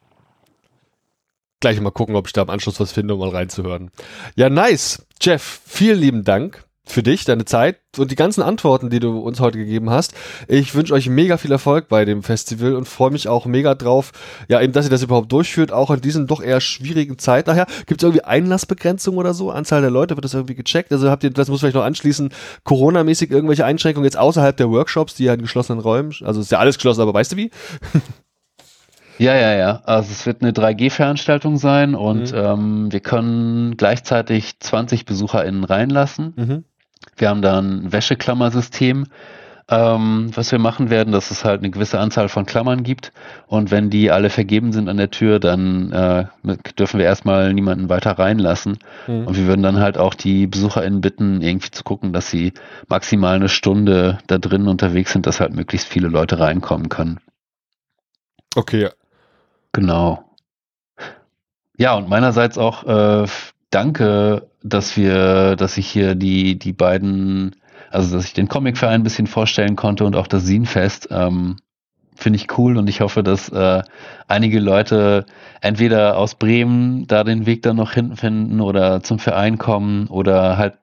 Gleich mal gucken, ob ich da am Anschluss was finde, um mal reinzuhören. Ja, nice. Jeff, vielen lieben Dank für dich, deine Zeit und die ganzen Antworten, die du uns heute gegeben hast. Ich wünsche euch mega viel Erfolg bei dem Festival und freue mich auch mega drauf, ja, eben, dass ihr das überhaupt durchführt, auch in diesen doch eher schwierigen Zeit. Nachher gibt es irgendwie Einlassbegrenzung oder so? Anzahl der Leute, wird das irgendwie gecheckt? Also habt ihr, das muss vielleicht noch anschließen, Corona-mäßig irgendwelche Einschränkungen jetzt außerhalb der Workshops, die ja in geschlossenen Räumen, also ist ja alles geschlossen, aber weißt du wie? Ja, ja, ja. Also es wird eine 3G-Veranstaltung sein und mhm. ähm, wir können gleichzeitig 20 BesucherInnen reinlassen. Mhm. Wir haben da ein Wäscheklammersystem, ähm, was wir machen werden, dass es halt eine gewisse Anzahl von Klammern gibt. Und wenn die alle vergeben sind an der Tür, dann äh, dürfen wir erstmal niemanden weiter reinlassen. Mhm. Und wir würden dann halt auch die BesucherInnen bitten, irgendwie zu gucken, dass sie maximal eine Stunde da drinnen unterwegs sind, dass halt möglichst viele Leute reinkommen können. Okay. Genau. Ja, und meinerseits auch äh, danke dass wir, dass ich hier die, die beiden, also dass ich den Comicverein ein bisschen vorstellen konnte und auch das Sinfest. Ähm, Finde ich cool und ich hoffe, dass äh, einige Leute entweder aus Bremen da den Weg dann noch hinten finden oder zum Verein kommen oder halt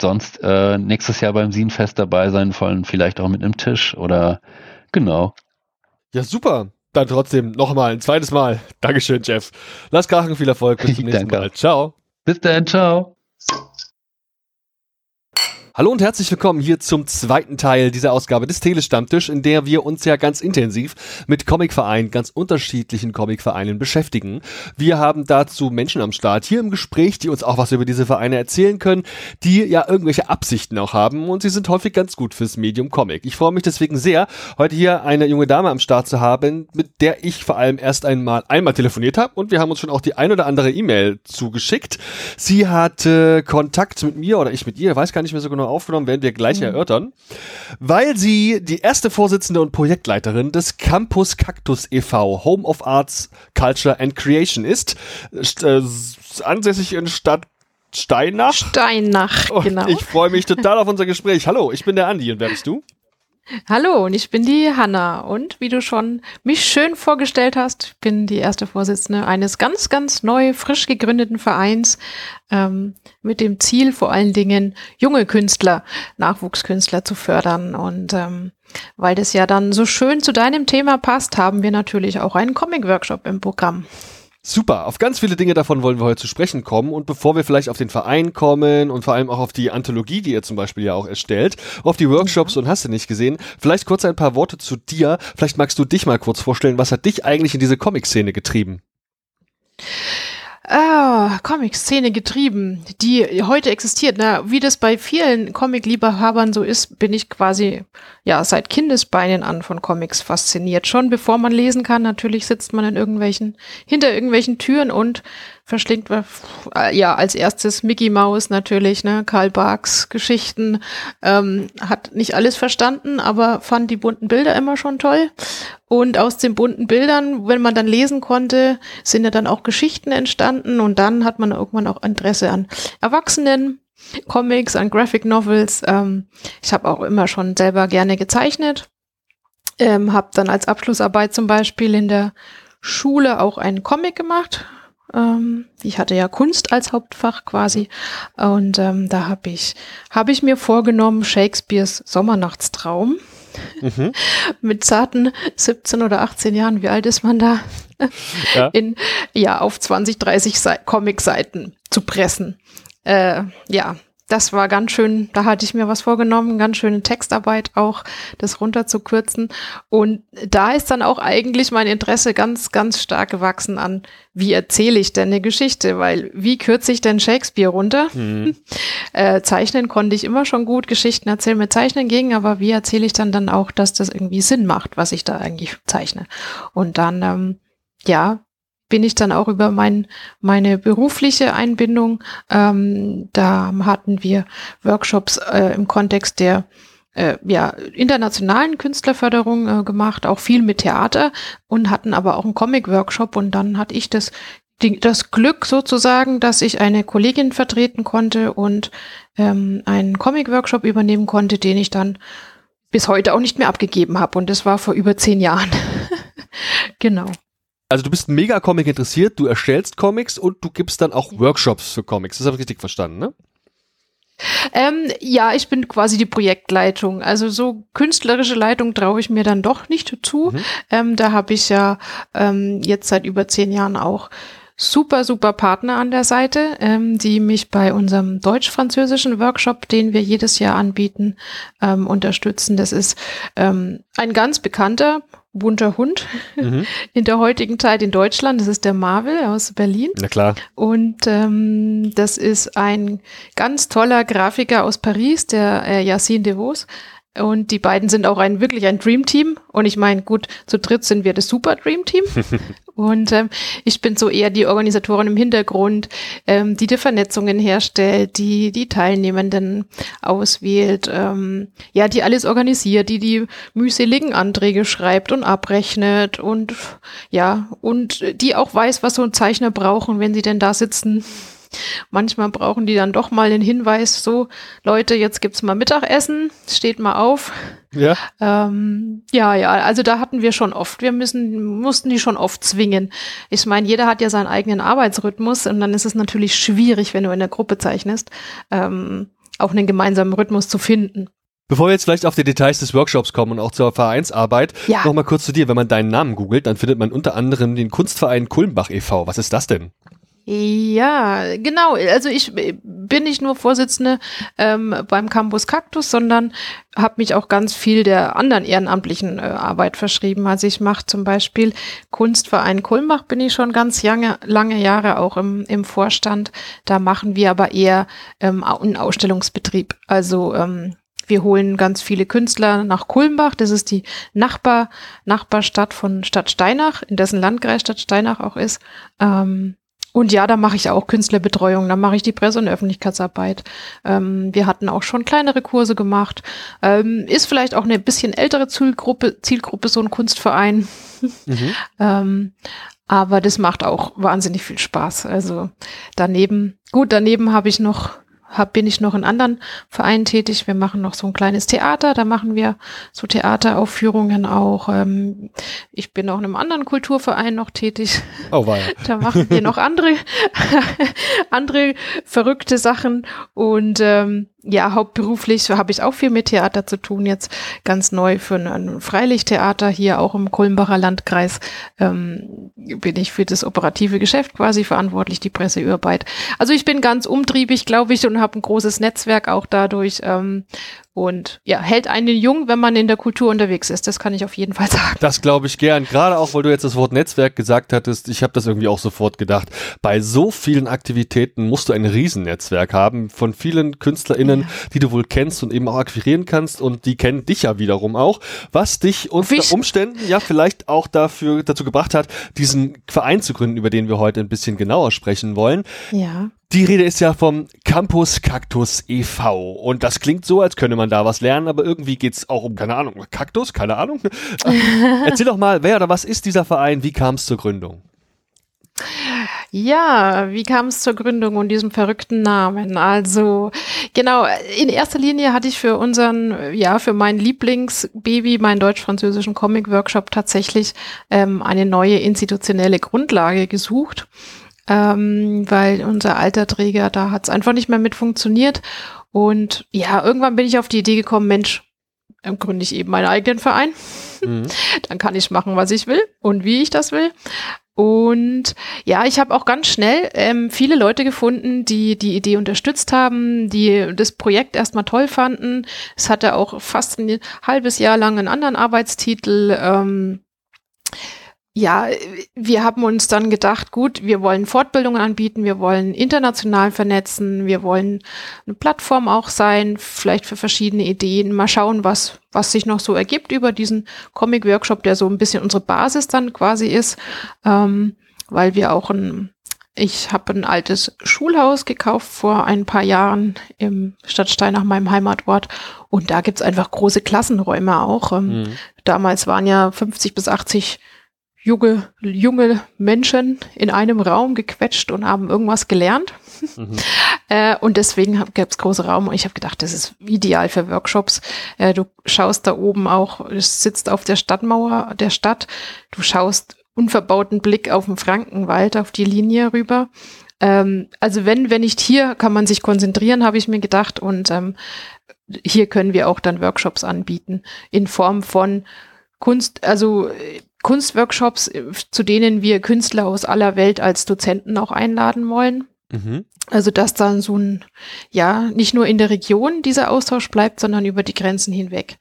sonst äh, nächstes Jahr beim Sinfest dabei sein wollen, vielleicht auch mit einem Tisch oder genau. Ja, super. Dann trotzdem nochmal ein zweites Mal. Dankeschön, Jeff. Lass krachen, viel Erfolg. Bis zum nächsten Mal. Ciao. Bis dann, ciao. Hallo und herzlich willkommen hier zum zweiten Teil dieser Ausgabe des Telestammtisch, in der wir uns ja ganz intensiv mit Comicvereinen, ganz unterschiedlichen Comicvereinen beschäftigen. Wir haben dazu Menschen am Start hier im Gespräch, die uns auch was über diese Vereine erzählen können, die ja irgendwelche Absichten auch haben und sie sind häufig ganz gut fürs Medium Comic. Ich freue mich deswegen sehr, heute hier eine junge Dame am Start zu haben, mit der ich vor allem erst einmal einmal telefoniert habe und wir haben uns schon auch die ein oder andere E-Mail zugeschickt. Sie hatte Kontakt mit mir oder ich mit ihr, weiß gar nicht mehr so genau noch aufgenommen, werden wir gleich mhm. erörtern, weil sie die erste Vorsitzende und Projektleiterin des Campus Cactus e.V., Home of Arts, Culture and Creation ist, äh, ansässig in Stadt Steinach. Steinach, genau. ich freue mich total auf unser Gespräch. Hallo, ich bin der Andi und wer bist du? Hallo, und ich bin die Hanna. Und wie du schon mich schön vorgestellt hast, bin die erste Vorsitzende eines ganz, ganz neu, frisch gegründeten Vereins ähm, mit dem Ziel, vor allen Dingen junge Künstler, Nachwuchskünstler zu fördern. Und ähm, weil das ja dann so schön zu deinem Thema passt, haben wir natürlich auch einen Comic-Workshop im Programm. Super, auf ganz viele Dinge davon wollen wir heute zu sprechen kommen. Und bevor wir vielleicht auf den Verein kommen und vor allem auch auf die Anthologie, die ihr zum Beispiel ja auch erstellt, auf die Workshops und hast du nicht gesehen, vielleicht kurz ein paar Worte zu dir. Vielleicht magst du dich mal kurz vorstellen, was hat dich eigentlich in diese Comic-Szene getrieben? Ah, Comic-Szene getrieben, die heute existiert. Na, wie das bei vielen Comic-Liebhabern so ist, bin ich quasi ja seit Kindesbeinen an von Comics fasziniert. Schon bevor man lesen kann, natürlich sitzt man in irgendwelchen hinter irgendwelchen Türen und verschlingt äh, ja als erstes Mickey Mouse natürlich, ne, Karl Barks Geschichten, ähm, hat nicht alles verstanden, aber fand die bunten Bilder immer schon toll. Und aus den bunten Bildern, wenn man dann lesen konnte, sind ja dann auch Geschichten entstanden und dann hat man irgendwann auch Interesse an Erwachsenen. Comics, an Graphic Novels. Ähm, ich habe auch immer schon selber gerne gezeichnet. Ähm, habe dann als Abschlussarbeit zum Beispiel in der Schule auch einen Comic gemacht, ähm, ich hatte ja Kunst als Hauptfach quasi. Und ähm, da habe ich, hab ich mir vorgenommen, Shakespeares Sommernachtstraum. Mhm. Mit zarten 17 oder 18 Jahren, wie alt ist man da? Ja, in, ja auf 20, 30 Comic-Seiten zu pressen. Äh, ja, das war ganz schön, da hatte ich mir was vorgenommen, ganz schöne Textarbeit auch, das runterzukürzen. Und da ist dann auch eigentlich mein Interesse ganz, ganz stark gewachsen an, wie erzähle ich denn eine Geschichte? Weil wie kürze ich denn Shakespeare runter? Mhm. äh, zeichnen konnte ich immer schon gut, Geschichten erzählen mit Zeichnen ging, aber wie erzähle ich dann dann auch, dass das irgendwie Sinn macht, was ich da eigentlich zeichne? Und dann, ähm, ja, bin ich dann auch über mein, meine berufliche Einbindung. Ähm, da hatten wir Workshops äh, im Kontext der äh, ja, internationalen Künstlerförderung äh, gemacht, auch viel mit Theater und hatten aber auch einen Comic-Workshop und dann hatte ich das, die, das Glück sozusagen, dass ich eine Kollegin vertreten konnte und ähm, einen Comic-Workshop übernehmen konnte, den ich dann bis heute auch nicht mehr abgegeben habe und das war vor über zehn Jahren. genau also du bist mega Comic interessiert, du erstellst Comics und du gibst dann auch Workshops für Comics. Das habe ich richtig verstanden, ne? Ähm, ja, ich bin quasi die Projektleitung. Also so künstlerische Leitung traue ich mir dann doch nicht zu. Mhm. Ähm, da habe ich ja ähm, jetzt seit über zehn Jahren auch super, super Partner an der Seite, ähm, die mich bei unserem deutsch-französischen Workshop, den wir jedes Jahr anbieten, ähm, unterstützen. Das ist ähm, ein ganz bekannter bunter Hund mhm. in der heutigen Zeit in Deutschland. Das ist der Marvel aus Berlin. Na klar. Und ähm, das ist ein ganz toller Grafiker aus Paris, der äh, Yacine Devos. Und die beiden sind auch ein wirklich ein Dream Team. Und ich meine, gut, zu dritt sind wir das Super Dream Team. und ähm, ich bin so eher die Organisatorin im Hintergrund, ähm, die die Vernetzungen herstellt, die die Teilnehmenden auswählt, ähm, ja, die alles organisiert, die die mühseligen Anträge schreibt und abrechnet und ja, und die auch weiß, was so ein Zeichner brauchen, wenn sie denn da sitzen Manchmal brauchen die dann doch mal den Hinweis, so Leute, jetzt gibt's mal Mittagessen, steht mal auf. Ja. Ähm, ja, ja, also da hatten wir schon oft, wir müssen, mussten die schon oft zwingen. Ich meine, jeder hat ja seinen eigenen Arbeitsrhythmus und dann ist es natürlich schwierig, wenn du in der Gruppe zeichnest, ähm, auch einen gemeinsamen Rhythmus zu finden. Bevor wir jetzt vielleicht auf die Details des Workshops kommen und auch zur Vereinsarbeit, ja. nochmal kurz zu dir. Wenn man deinen Namen googelt, dann findet man unter anderem den Kunstverein Kulmbach e.V. Was ist das denn? Ja, genau. Also ich bin nicht nur Vorsitzende ähm, beim Campus Cactus, sondern habe mich auch ganz viel der anderen ehrenamtlichen äh, Arbeit verschrieben. Also ich mache zum Beispiel Kunstverein Kulmbach, bin ich schon ganz lange, lange Jahre auch im, im Vorstand. Da machen wir aber eher ähm, einen Ausstellungsbetrieb. Also ähm, wir holen ganz viele Künstler nach Kulmbach. Das ist die Nachbar, Nachbarstadt von Stadt Steinach, in dessen Landkreis Stadt Steinach auch ist. Ähm, und ja, da mache ich auch Künstlerbetreuung, da mache ich die Presse- und Öffentlichkeitsarbeit. Ähm, wir hatten auch schon kleinere Kurse gemacht. Ähm, ist vielleicht auch eine bisschen ältere Zielgruppe, Zielgruppe so ein Kunstverein. Mhm. ähm, aber das macht auch wahnsinnig viel Spaß. Also daneben, gut, daneben habe ich noch hab, bin ich noch in anderen Vereinen tätig. Wir machen noch so ein kleines Theater, da machen wir so Theateraufführungen auch. Ähm, ich bin auch in einem anderen Kulturverein noch tätig. Oh, wow. da machen wir noch andere, andere verrückte Sachen und ähm, ja, hauptberuflich habe ich auch viel mit Theater zu tun. Jetzt ganz neu für ein Freilichttheater hier auch im Kulmbacher Landkreis ähm, bin ich für das operative Geschäft quasi verantwortlich, die Presseüberarbeit. Also ich bin ganz umtriebig, glaube ich, und habe ein großes Netzwerk auch dadurch. Ähm, und ja, hält einen jung, wenn man in der Kultur unterwegs ist. Das kann ich auf jeden Fall sagen. Das glaube ich gern. Gerade auch, weil du jetzt das Wort Netzwerk gesagt hattest. Ich habe das irgendwie auch sofort gedacht. Bei so vielen Aktivitäten musst du ein Riesennetzwerk haben von vielen KünstlerInnen, ja. die du wohl kennst und eben auch akquirieren kannst. Und die kennen dich ja wiederum auch. Was dich unter Fisch. Umständen ja vielleicht auch dafür, dazu gebracht hat, diesen Verein zu gründen, über den wir heute ein bisschen genauer sprechen wollen. Ja. Die Rede ist ja vom Campus Cactus e.V. Und das klingt so, als könne man da was lernen, aber irgendwie geht es auch um, keine Ahnung, Kaktus, keine Ahnung. Erzähl doch mal, wer oder was ist dieser Verein? Wie kam es zur Gründung? Ja, wie kam es zur Gründung und diesem verrückten Namen? Also, genau, in erster Linie hatte ich für unseren, ja, für mein Lieblingsbaby, meinen deutsch-französischen Comic-Workshop tatsächlich ähm, eine neue institutionelle Grundlage gesucht ähm, weil unser alter Träger, da hat es einfach nicht mehr mit funktioniert. Und ja, irgendwann bin ich auf die Idee gekommen, Mensch, dann gründe ich eben meinen eigenen Verein. Mhm. Dann kann ich machen, was ich will und wie ich das will. Und ja, ich habe auch ganz schnell ähm, viele Leute gefunden, die die Idee unterstützt haben, die das Projekt erstmal toll fanden. Es hatte auch fast ein halbes Jahr lang einen anderen Arbeitstitel. Ähm, ja, wir haben uns dann gedacht, gut, wir wollen Fortbildungen anbieten, wir wollen international vernetzen, wir wollen eine Plattform auch sein, vielleicht für verschiedene Ideen. Mal schauen, was, was sich noch so ergibt über diesen Comic-Workshop, der so ein bisschen unsere Basis dann quasi ist, ähm, weil wir auch ein, ich habe ein altes Schulhaus gekauft vor ein paar Jahren im Stadtstein nach meinem Heimatort und da gibt's einfach große Klassenräume auch. Ähm, mhm. Damals waren ja 50 bis 80 junge, junge Menschen in einem Raum gequetscht und haben irgendwas gelernt. Mhm. äh, und deswegen gab es große Raum und ich habe gedacht, das ist ideal für Workshops. Äh, du schaust da oben auch, es sitzt auf der Stadtmauer der Stadt, du schaust unverbauten Blick auf den Frankenwald, auf die Linie rüber. Ähm, also wenn, wenn nicht hier, kann man sich konzentrieren, habe ich mir gedacht. Und ähm, hier können wir auch dann Workshops anbieten in Form von Kunst, also Kunstworkshops, äh, zu denen wir Künstler aus aller Welt als Dozenten auch einladen wollen. Mhm. Also dass dann so ein, ja, nicht nur in der Region dieser Austausch bleibt, sondern über die Grenzen hinweg.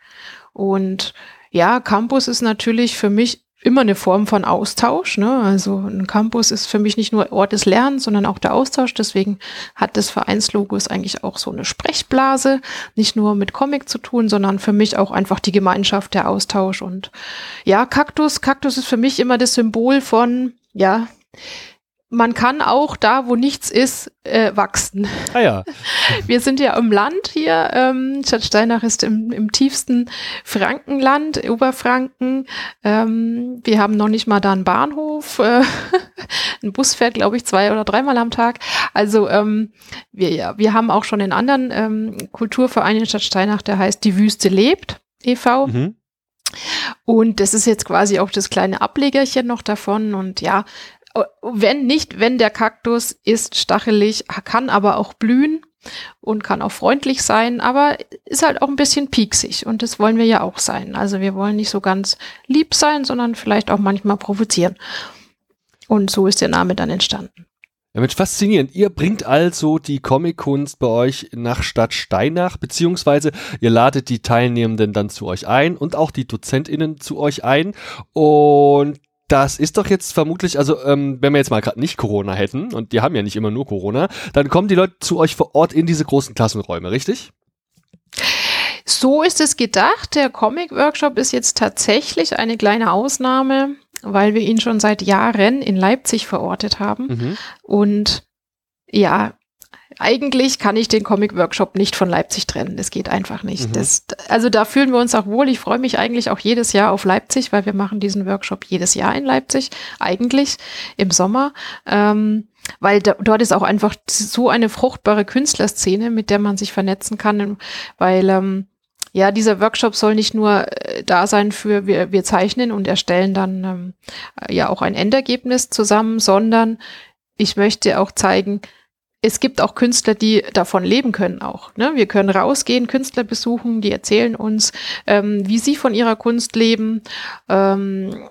Und ja, Campus ist natürlich für mich immer eine Form von Austausch. Ne? Also ein Campus ist für mich nicht nur Ort des Lernens, sondern auch der Austausch. Deswegen hat das Vereinslogos eigentlich auch so eine Sprechblase, nicht nur mit Comic zu tun, sondern für mich auch einfach die Gemeinschaft, der Austausch. Und ja, Kaktus, Kaktus ist für mich immer das Symbol von, ja, man kann auch da, wo nichts ist, äh, wachsen. Ah ja. Wir sind ja im Land hier. Ähm, Stadtsteinach ist im, im tiefsten Frankenland, Oberfranken. Ähm, wir haben noch nicht mal da einen Bahnhof. Äh, ein Bus fährt, glaube ich, zwei oder dreimal am Tag. Also ähm, wir, ja, wir haben auch schon einen anderen ähm, Kulturverein in Stadtsteinach, der heißt Die Wüste lebt e.V. Mhm. Und das ist jetzt quasi auch das kleine Ablegerchen noch davon. Und ja, wenn nicht, wenn der Kaktus ist stachelig, kann aber auch blühen und kann auch freundlich sein, aber ist halt auch ein bisschen pieksig und das wollen wir ja auch sein. Also wir wollen nicht so ganz lieb sein, sondern vielleicht auch manchmal provozieren. Und so ist der Name dann entstanden. Ja, Mensch, faszinierend. Ihr bringt also die Comic-Kunst bei euch nach Stadt Steinach, beziehungsweise ihr ladet die Teilnehmenden dann zu euch ein und auch die DozentInnen zu euch ein. Und das ist doch jetzt vermutlich, also ähm, wenn wir jetzt mal gerade nicht Corona hätten, und die haben ja nicht immer nur Corona, dann kommen die Leute zu euch vor Ort in diese großen Klassenräume, richtig? So ist es gedacht. Der Comic-Workshop ist jetzt tatsächlich eine kleine Ausnahme, weil wir ihn schon seit Jahren in Leipzig verortet haben. Mhm. Und ja, eigentlich kann ich den Comic-Workshop nicht von Leipzig trennen. Das geht einfach nicht. Mhm. Das, also da fühlen wir uns auch wohl. Ich freue mich eigentlich auch jedes Jahr auf Leipzig, weil wir machen diesen Workshop jedes Jahr in Leipzig, eigentlich im Sommer. Ähm, weil da, dort ist auch einfach so eine fruchtbare Künstlerszene, mit der man sich vernetzen kann, weil ähm, ja, dieser Workshop soll nicht nur äh, da sein für wir, wir zeichnen und erstellen dann ähm, ja auch ein Endergebnis zusammen, sondern ich möchte auch zeigen, es gibt auch Künstler, die davon leben können auch. Ne? Wir können rausgehen, Künstler besuchen, die erzählen uns, ähm, wie sie von ihrer Kunst leben. Ähm,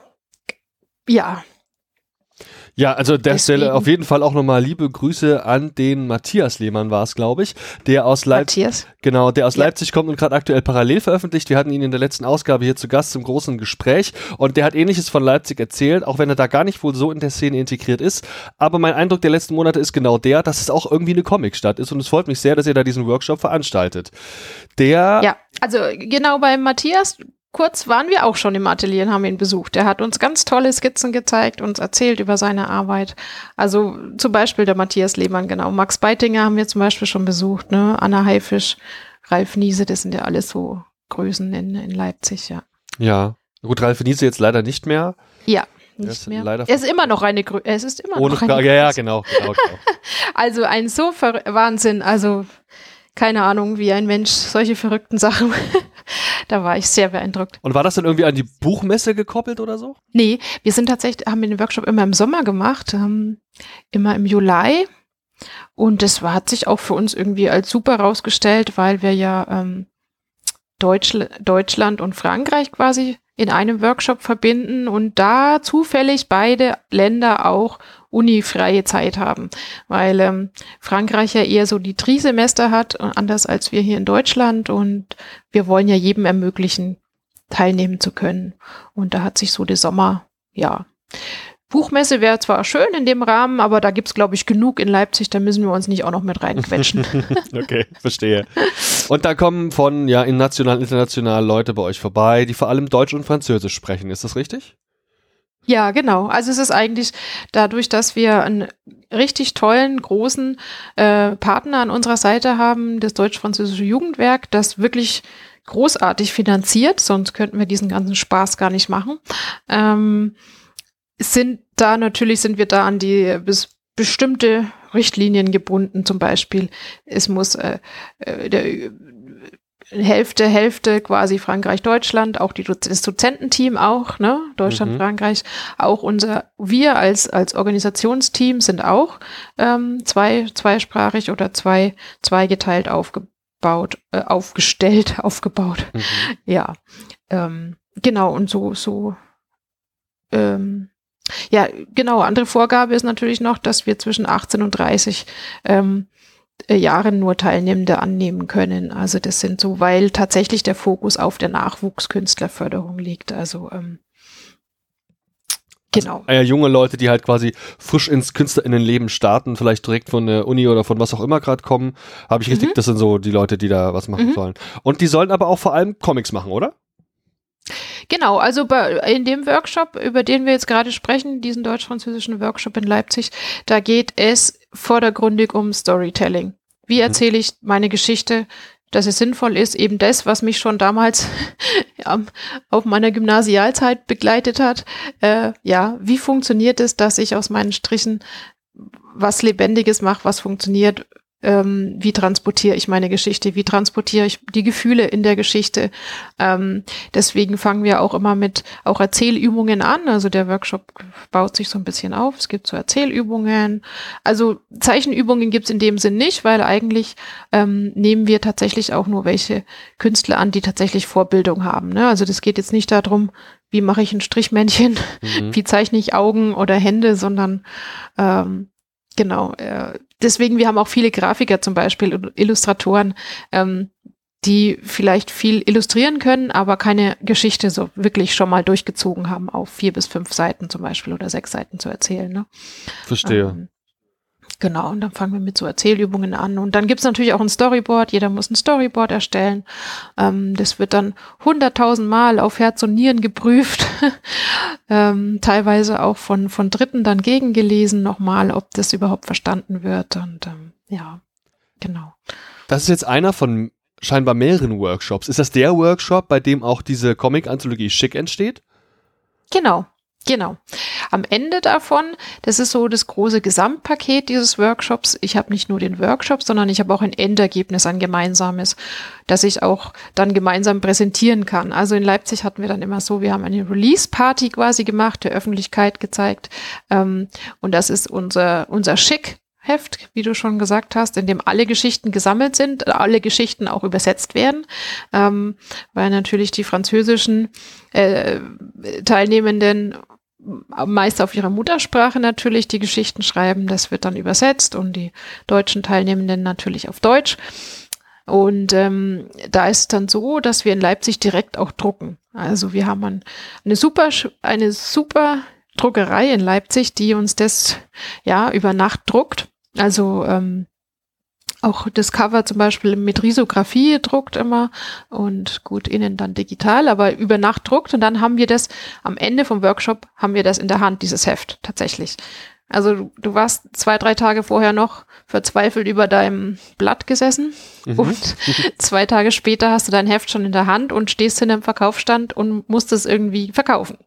ja, ja, also der Stelle auf jeden Fall auch nochmal liebe Grüße an den Matthias Lehmann war es, glaube ich, der aus Leipzig, genau, der aus ja. Leipzig kommt und gerade aktuell parallel veröffentlicht. Wir hatten ihn in der letzten Ausgabe hier zu Gast zum großen Gespräch und der hat ähnliches von Leipzig erzählt, auch wenn er da gar nicht wohl so in der Szene integriert ist. Aber mein Eindruck der letzten Monate ist genau der, dass es auch irgendwie eine Comicstadt ist und es freut mich sehr, dass ihr da diesen Workshop veranstaltet. Der Ja, also genau bei Matthias kurz waren wir auch schon im Atelier und haben ihn besucht. Er hat uns ganz tolle Skizzen gezeigt, uns erzählt über seine Arbeit. Also zum Beispiel der Matthias Lehmann, genau. Max Beitinger haben wir zum Beispiel schon besucht, ne? Anna Haifisch, Ralf Niese, das sind ja alles so Größen in, in Leipzig, ja. Ja. Gut, Ralf Niese jetzt leider nicht mehr. Ja. Nicht mehr. Leider er ist immer noch eine Größe. Es ist immer Ohne noch eine Frage. Ja, ja, genau. genau, genau. also ein so Ver Wahnsinn. Also keine Ahnung, wie ein Mensch solche verrückten Sachen. da war ich sehr beeindruckt. Und war das dann irgendwie an die Buchmesse gekoppelt oder so? Nee, wir sind tatsächlich, haben den Workshop immer im Sommer gemacht, ähm, immer im Juli. Und das war, hat sich auch für uns irgendwie als super rausgestellt, weil wir ja ähm, Deutsch, Deutschland und Frankreich quasi in einem Workshop verbinden und da zufällig beide Länder auch unifreie Zeit haben, weil ähm, Frankreich ja eher so die Trisemester hat, anders als wir hier in Deutschland und wir wollen ja jedem ermöglichen, teilnehmen zu können. Und da hat sich so der Sommer, ja, Buchmesse wäre zwar schön in dem Rahmen, aber da gibt es, glaube ich, genug in Leipzig, da müssen wir uns nicht auch noch mit reinquetschen. okay, verstehe. Und da kommen von ja national, international Leute bei euch vorbei, die vor allem Deutsch und Französisch sprechen, ist das richtig? Ja, genau. Also es ist eigentlich dadurch, dass wir einen richtig tollen, großen äh, Partner an unserer Seite haben, das Deutsch-Französische Jugendwerk, das wirklich großartig finanziert, sonst könnten wir diesen ganzen Spaß gar nicht machen. Ähm, sind da natürlich sind wir da an die bis bestimmte Richtlinien gebunden. Zum Beispiel, es muss äh, äh der Hälfte, Hälfte quasi Frankreich, Deutschland, auch die, das Dozententeam auch, ne? Deutschland, mhm. Frankreich, auch unser, wir als, als Organisationsteam sind auch ähm, zwei, zweisprachig oder zwei, zweigeteilt aufgebaut, äh, aufgestellt, aufgebaut. Mhm. Ja. Ähm, genau, und so, so ähm, ja, genau. Andere Vorgabe ist natürlich noch, dass wir zwischen 18 und 30 ähm, äh, Jahren nur Teilnehmende annehmen können. Also das sind so, weil tatsächlich der Fokus auf der Nachwuchskünstlerförderung liegt. Also ähm, Genau. Also, äh, junge Leute, die halt quasi frisch ins KünstlerInnenleben starten, vielleicht direkt von der Uni oder von was auch immer gerade kommen. Habe ich richtig, mhm. das sind so die Leute, die da was machen mhm. sollen. Und die sollen aber auch vor allem Comics machen, oder? Genau, also bei, in dem Workshop, über den wir jetzt gerade sprechen, diesen deutsch-französischen Workshop in Leipzig, da geht es vordergründig um Storytelling. Wie mhm. erzähle ich meine Geschichte, dass es sinnvoll ist, eben das, was mich schon damals ja, auf meiner Gymnasialzeit begleitet hat. Äh, ja, wie funktioniert es, dass ich aus meinen Strichen was Lebendiges mache, was funktioniert, ähm, wie transportiere ich meine Geschichte, wie transportiere ich die Gefühle in der Geschichte. Ähm, deswegen fangen wir auch immer mit auch Erzählübungen an. Also der Workshop baut sich so ein bisschen auf. Es gibt so Erzählübungen. Also Zeichenübungen gibt es in dem Sinn nicht, weil eigentlich ähm, nehmen wir tatsächlich auch nur welche Künstler an, die tatsächlich Vorbildung haben. Ne? Also das geht jetzt nicht darum, wie mache ich ein Strichmännchen, mhm. wie zeichne ich Augen oder Hände, sondern ähm, Genau. Äh, deswegen, wir haben auch viele Grafiker zum Beispiel, Illustratoren, ähm, die vielleicht viel illustrieren können, aber keine Geschichte so wirklich schon mal durchgezogen haben, auf vier bis fünf Seiten zum Beispiel oder sechs Seiten zu erzählen. Ne? Verstehe. Ähm, Genau, und dann fangen wir mit so Erzählübungen an. Und dann gibt's natürlich auch ein Storyboard. Jeder muss ein Storyboard erstellen. Ähm, das wird dann hunderttausend Mal auf Herz und Nieren geprüft. ähm, teilweise auch von, von Dritten dann gegengelesen nochmal, ob das überhaupt verstanden wird. Und ähm, ja, genau. Das ist jetzt einer von scheinbar mehreren Workshops. Ist das der Workshop, bei dem auch diese Comic-Anthologie Schick entsteht? Genau, Genau. Am Ende davon, das ist so das große Gesamtpaket dieses Workshops. Ich habe nicht nur den Workshop, sondern ich habe auch ein Endergebnis, ein gemeinsames, das ich auch dann gemeinsam präsentieren kann. Also in Leipzig hatten wir dann immer so, wir haben eine Release-Party quasi gemacht, der Öffentlichkeit gezeigt. Ähm, und das ist unser, unser Schick, Heft, wie du schon gesagt hast, in dem alle Geschichten gesammelt sind, alle Geschichten auch übersetzt werden, ähm, weil natürlich die französischen äh, Teilnehmenden meist auf ihrer Muttersprache natürlich die Geschichten schreiben. Das wird dann übersetzt und die deutschen Teilnehmenden natürlich auf Deutsch. Und ähm, da ist es dann so, dass wir in Leipzig direkt auch drucken. Also wir haben ein, eine super, eine super Druckerei in Leipzig, die uns das ja über Nacht druckt also ähm, auch das Cover zum Beispiel mit Risografie druckt immer und gut innen dann digital, aber über Nacht druckt und dann haben wir das am Ende vom Workshop haben wir das in der Hand, dieses Heft tatsächlich. Also du, du warst zwei, drei Tage vorher noch verzweifelt über deinem Blatt gesessen mhm. und zwei Tage später hast du dein Heft schon in der Hand und stehst in einem Verkaufsstand und musst es irgendwie verkaufen.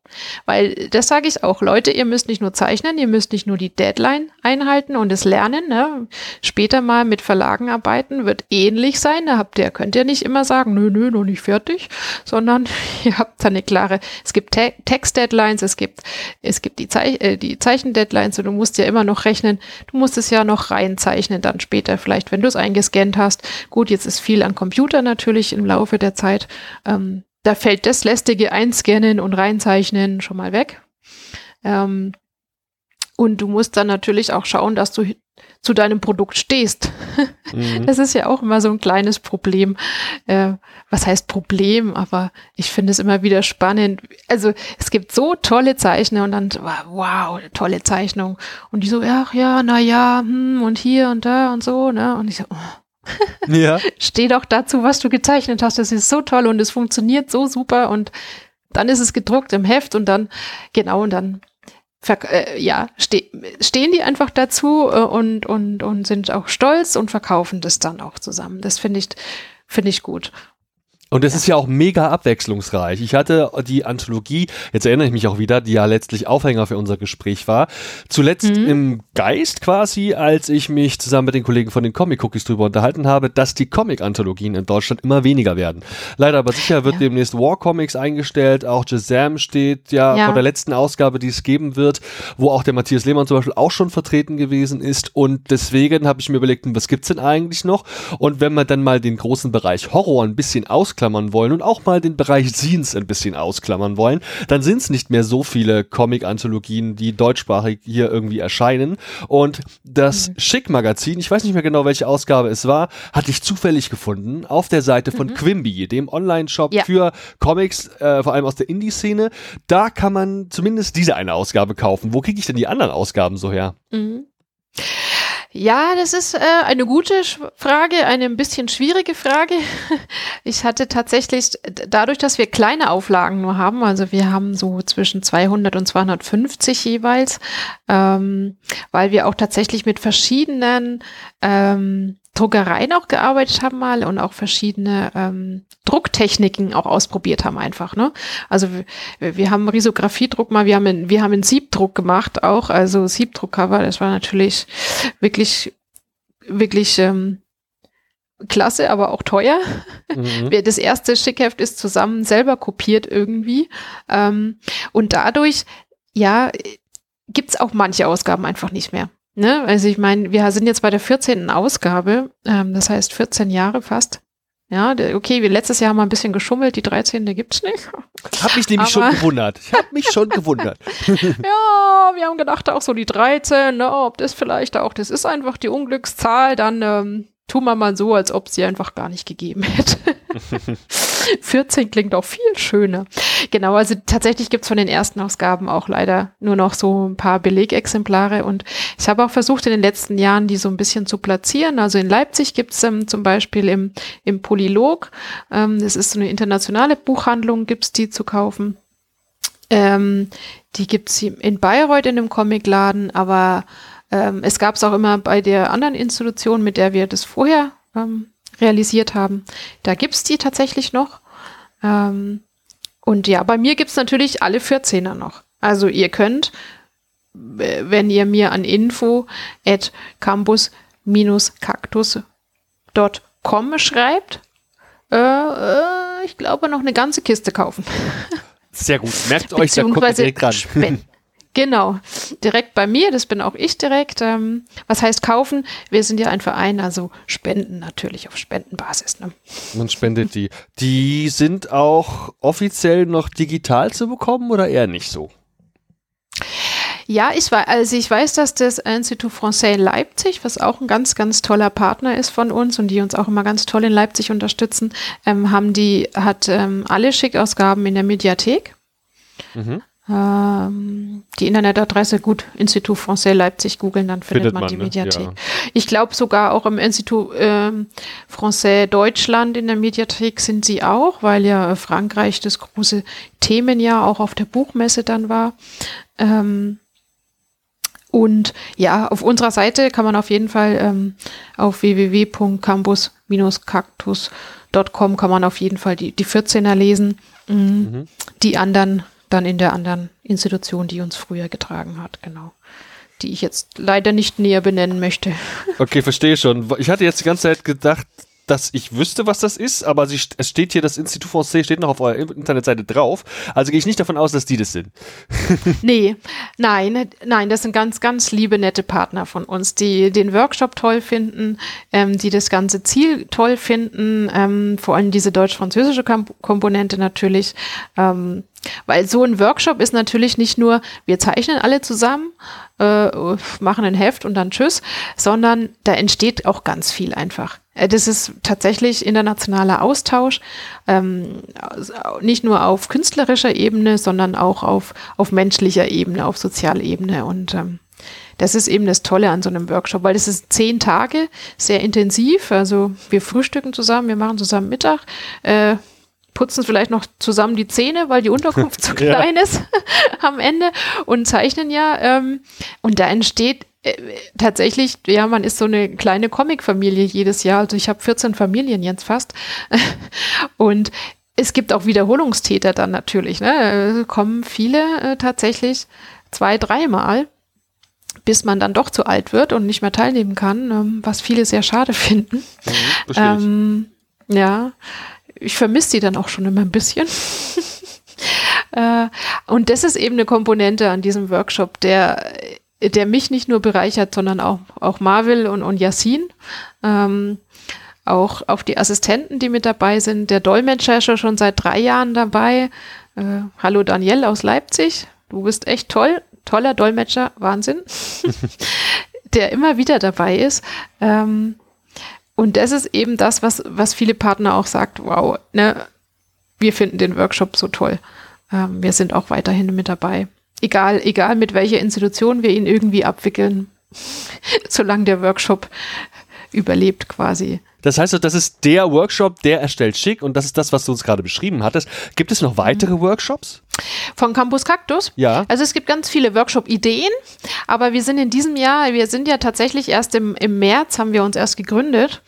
Weil das sage ich auch, Leute, ihr müsst nicht nur zeichnen, ihr müsst nicht nur die Deadline einhalten und es lernen. Ne? Später mal mit Verlagen arbeiten wird ähnlich sein. Da habt ihr, könnt ihr nicht immer sagen, nö, nö, noch nicht fertig, sondern ihr habt da eine klare, es gibt Te Text-Deadlines, es gibt, es gibt die, Zeich äh, die Zeichen-Deadlines und du musst ja immer noch rechnen, du musst es ja noch reinzeichnen dann später, vielleicht wenn du es eingescannt hast. Gut, jetzt ist viel an Computer natürlich im Laufe der Zeit ähm, da fällt das lästige Einscannen und Reinzeichnen schon mal weg. Ähm, und du musst dann natürlich auch schauen, dass du zu deinem Produkt stehst. Mhm. Das ist ja auch immer so ein kleines Problem. Äh, was heißt Problem? Aber ich finde es immer wieder spannend. Also es gibt so tolle Zeichner und dann, wow, tolle Zeichnung. Und die so, ach ja, na ja, hm, und hier und da und so, ne? Und ich so, oh. ja. Steh doch dazu, was du gezeichnet hast. Das ist so toll und es funktioniert so super und dann ist es gedruckt im Heft und dann, genau, und dann äh, ja, ste stehen die einfach dazu äh, und, und, und sind auch stolz und verkaufen das dann auch zusammen. Das finde ich, finde ich gut. Und es ist ja auch mega abwechslungsreich. Ich hatte die Anthologie, jetzt erinnere ich mich auch wieder, die ja letztlich Aufhänger für unser Gespräch war, zuletzt mhm. im Geist quasi, als ich mich zusammen mit den Kollegen von den Comic Cookies drüber unterhalten habe, dass die Comic-Anthologien in Deutschland immer weniger werden. Leider aber sicher wird ja. demnächst War Comics eingestellt, auch Jazam steht ja, ja, vor der letzten Ausgabe, die es geben wird, wo auch der Matthias Lehmann zum Beispiel auch schon vertreten gewesen ist und deswegen habe ich mir überlegt, was gibt's denn eigentlich noch? Und wenn man dann mal den großen Bereich Horror ein bisschen aus ausklammern wollen und auch mal den Bereich Scenes ein bisschen ausklammern wollen, dann sind es nicht mehr so viele Comic-Anthologien, die deutschsprachig hier irgendwie erscheinen. Und das mhm. Schick-Magazin, ich weiß nicht mehr genau, welche Ausgabe es war, hatte ich zufällig gefunden auf der Seite von mhm. Quimby, dem Online-Shop ja. für Comics, äh, vor allem aus der Indie-Szene. Da kann man zumindest diese eine Ausgabe kaufen. Wo kriege ich denn die anderen Ausgaben so her? Mhm. Ja, das ist äh, eine gute Frage, eine ein bisschen schwierige Frage. Ich hatte tatsächlich, dadurch, dass wir kleine Auflagen nur haben, also wir haben so zwischen 200 und 250 jeweils, ähm, weil wir auch tatsächlich mit verschiedenen ähm, Druckereien auch gearbeitet haben mal und auch verschiedene ähm, Drucktechniken auch ausprobiert haben einfach. Ne? Also wir, wir haben Risografiedruck mal, wir haben einen, wir haben einen Siebdruck gemacht auch, also Siebdruckcover, das war natürlich wirklich, wirklich ähm, klasse, aber auch teuer. Mhm. Das erste Schickheft ist zusammen selber kopiert irgendwie. Ähm, und dadurch, ja, gibt's auch manche Ausgaben einfach nicht mehr. Ne? Also ich meine, wir sind jetzt bei der 14. Ausgabe, ähm, das heißt 14 Jahre fast. Ja, okay, wir letztes Jahr haben wir ein bisschen geschummelt, die 13. gibt's nicht. Hab mich nämlich Aber schon gewundert. Ich hab mich schon gewundert. ja, wir haben gedacht, auch so die 13, ne, ob das vielleicht auch, das ist einfach die Unglückszahl, dann ähm, tun wir mal so, als ob sie einfach gar nicht gegeben hätte. 14 klingt auch viel schöner. Genau, also tatsächlich gibt's von den ersten Ausgaben auch leider nur noch so ein paar Belegexemplare und ich habe auch versucht in den letzten Jahren die so ein bisschen zu platzieren. Also in Leipzig gibt's ähm, zum Beispiel im, im Polylog, ähm, das ist so eine internationale Buchhandlung, gibt's die zu kaufen. Ähm, die gibt's in Bayreuth in einem Comicladen, aber ähm, es gab es auch immer bei der anderen Institution, mit der wir das vorher ähm, realisiert haben. Da gibt's die tatsächlich noch. Ähm, und ja, bei mir gibt's natürlich alle 14er noch. Also ihr könnt, wenn ihr mir an info at campus-cactus.com schreibt, äh, äh, ich glaube, noch eine ganze Kiste kaufen. Sehr gut. Merkt euch, da kommt direkt ran. Genau, direkt bei mir, das bin auch ich direkt. Ähm, was heißt kaufen? Wir sind ja ein Verein, also spenden natürlich auf Spendenbasis. Ne? Man spendet die. Die sind auch offiziell noch digital zu bekommen oder eher nicht so? Ja, ich weiß, also ich weiß, dass das Institut Français Leipzig, was auch ein ganz, ganz toller Partner ist von uns und die uns auch immer ganz toll in Leipzig unterstützen, ähm, haben die, hat ähm, alle Schickausgaben in der Mediathek. Mhm. Ähm, die Internetadresse, gut, Institut Français Leipzig googeln, dann findet, findet man, man, die ne? Mediathek. Ja. Ich glaube sogar auch im Institut ähm, Français Deutschland in der Mediathek sind sie auch, weil ja Frankreich das große Themenjahr auch auf der Buchmesse dann war. Ähm, und ja, auf unserer Seite kann man auf jeden Fall ähm, auf www.campus-cactus.com kann man auf jeden Fall die, die 14er lesen. Mhm. Mhm. Die anderen dann in der anderen Institution, die uns früher getragen hat, genau. Die ich jetzt leider nicht näher benennen möchte. Okay, verstehe schon. Ich hatte jetzt die ganze Zeit gedacht, dass ich wüsste, was das ist, aber sie, es steht hier, das Institut Francais steht noch auf eurer Internetseite drauf. Also gehe ich nicht davon aus, dass die das sind. nee, nein, nein, das sind ganz, ganz liebe, nette Partner von uns, die den Workshop toll finden, ähm, die das ganze Ziel toll finden, ähm, vor allem diese deutsch-französische Komponente natürlich. Ähm, weil so ein Workshop ist natürlich nicht nur, wir zeichnen alle zusammen, äh, machen ein Heft und dann tschüss, sondern da entsteht auch ganz viel einfach. Äh, das ist tatsächlich internationaler Austausch, ähm, nicht nur auf künstlerischer Ebene, sondern auch auf, auf menschlicher Ebene, auf Sozialebene. Und ähm, das ist eben das Tolle an so einem Workshop, weil das ist zehn Tage, sehr intensiv. Also wir frühstücken zusammen, wir machen zusammen Mittag. Äh, putzen vielleicht noch zusammen die Zähne, weil die Unterkunft zu klein ja. ist am Ende und zeichnen ja. Ähm, und da entsteht äh, tatsächlich, ja, man ist so eine kleine Comicfamilie jedes Jahr. Also ich habe 14 Familien jetzt fast. und es gibt auch Wiederholungstäter dann natürlich. Ne? Kommen viele äh, tatsächlich zwei, dreimal bis man dann doch zu alt wird und nicht mehr teilnehmen kann, ähm, was viele sehr schade finden. Mhm, ähm, ja, ich vermisse sie dann auch schon immer ein bisschen. äh, und das ist eben eine Komponente an diesem Workshop, der, der mich nicht nur bereichert, sondern auch, auch Marvel und, und Yassin. Ähm, auch, auch die Assistenten, die mit dabei sind. Der Dolmetscher ist schon seit drei Jahren dabei. Äh, hallo Daniel aus Leipzig. Du bist echt toll. Toller Dolmetscher. Wahnsinn. der immer wieder dabei ist. Ähm, und das ist eben das, was, was viele Partner auch sagt, wow, ne, wir finden den Workshop so toll. Ähm, wir sind auch weiterhin mit dabei. Egal, egal mit welcher Institution wir ihn irgendwie abwickeln, solange der Workshop überlebt quasi. Das heißt, das ist der Workshop, der erstellt schick und das ist das, was du uns gerade beschrieben hattest. Gibt es noch weitere mhm. Workshops? Von Campus Cactus? Ja. Also es gibt ganz viele Workshop-Ideen, aber wir sind in diesem Jahr, wir sind ja tatsächlich erst im, im März, haben wir uns erst gegründet.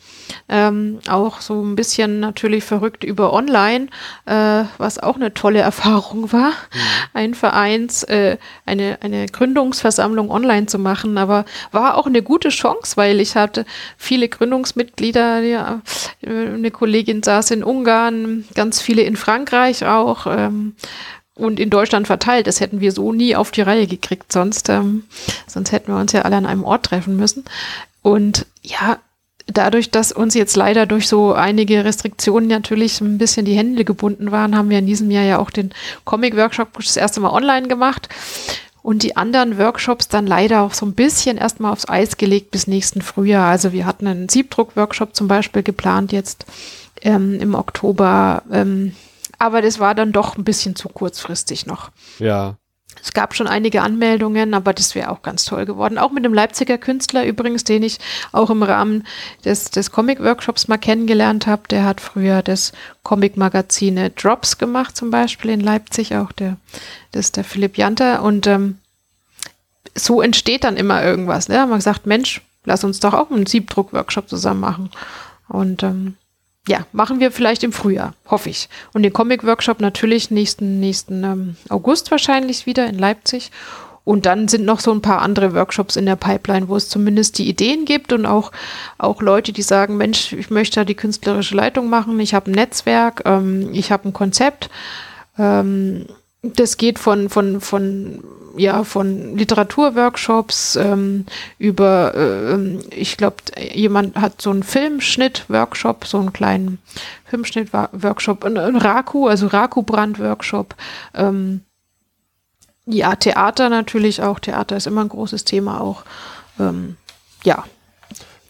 Ähm, auch so ein bisschen natürlich verrückt über online, äh, was auch eine tolle Erfahrung war, mhm. ein Vereins, äh, eine, eine Gründungsversammlung online zu machen, aber war auch eine gute Chance, weil ich hatte viele Gründungsmitglieder, ja, eine Kollegin saß in Ungarn, ganz viele in Frankreich auch. Ähm, und in Deutschland verteilt. Das hätten wir so nie auf die Reihe gekriegt, sonst, ähm, sonst hätten wir uns ja alle an einem Ort treffen müssen. Und ja, dadurch, dass uns jetzt leider durch so einige Restriktionen natürlich ein bisschen die Hände gebunden waren, haben wir in diesem Jahr ja auch den Comic-Workshop das erste Mal online gemacht und die anderen Workshops dann leider auch so ein bisschen erstmal aufs Eis gelegt bis nächsten Frühjahr. Also wir hatten einen Siebdruck-Workshop zum Beispiel geplant jetzt ähm, im Oktober. Ähm, aber das war dann doch ein bisschen zu kurzfristig noch. Ja. Es gab schon einige Anmeldungen, aber das wäre auch ganz toll geworden. Auch mit dem Leipziger Künstler übrigens, den ich auch im Rahmen des, des Comic-Workshops mal kennengelernt habe. Der hat früher das Comic-Magazine Drops gemacht, zum Beispiel in Leipzig, auch der, das ist der Philipp Janter. Und ähm, so entsteht dann immer irgendwas. Ne? Man sagt, Mensch, lass uns doch auch einen Siebdruck-Workshop zusammen machen. Und ähm, ja, machen wir vielleicht im Frühjahr, hoffe ich. Und den Comic-Workshop natürlich nächsten, nächsten ähm, August wahrscheinlich wieder in Leipzig. Und dann sind noch so ein paar andere Workshops in der Pipeline, wo es zumindest die Ideen gibt und auch, auch Leute, die sagen, Mensch, ich möchte da die künstlerische Leitung machen, ich habe ein Netzwerk, ähm, ich habe ein Konzept. Ähm, das geht von, von, von, ja, von Literaturworkshops ähm, über, äh, ich glaube, jemand hat so einen Filmschnitt-Workshop, so einen kleinen Filmschnitt-Workshop, ein, ein Raku, also Raku-Brand-Workshop. Ähm, ja, Theater natürlich auch. Theater ist immer ein großes Thema auch. Ähm, ja,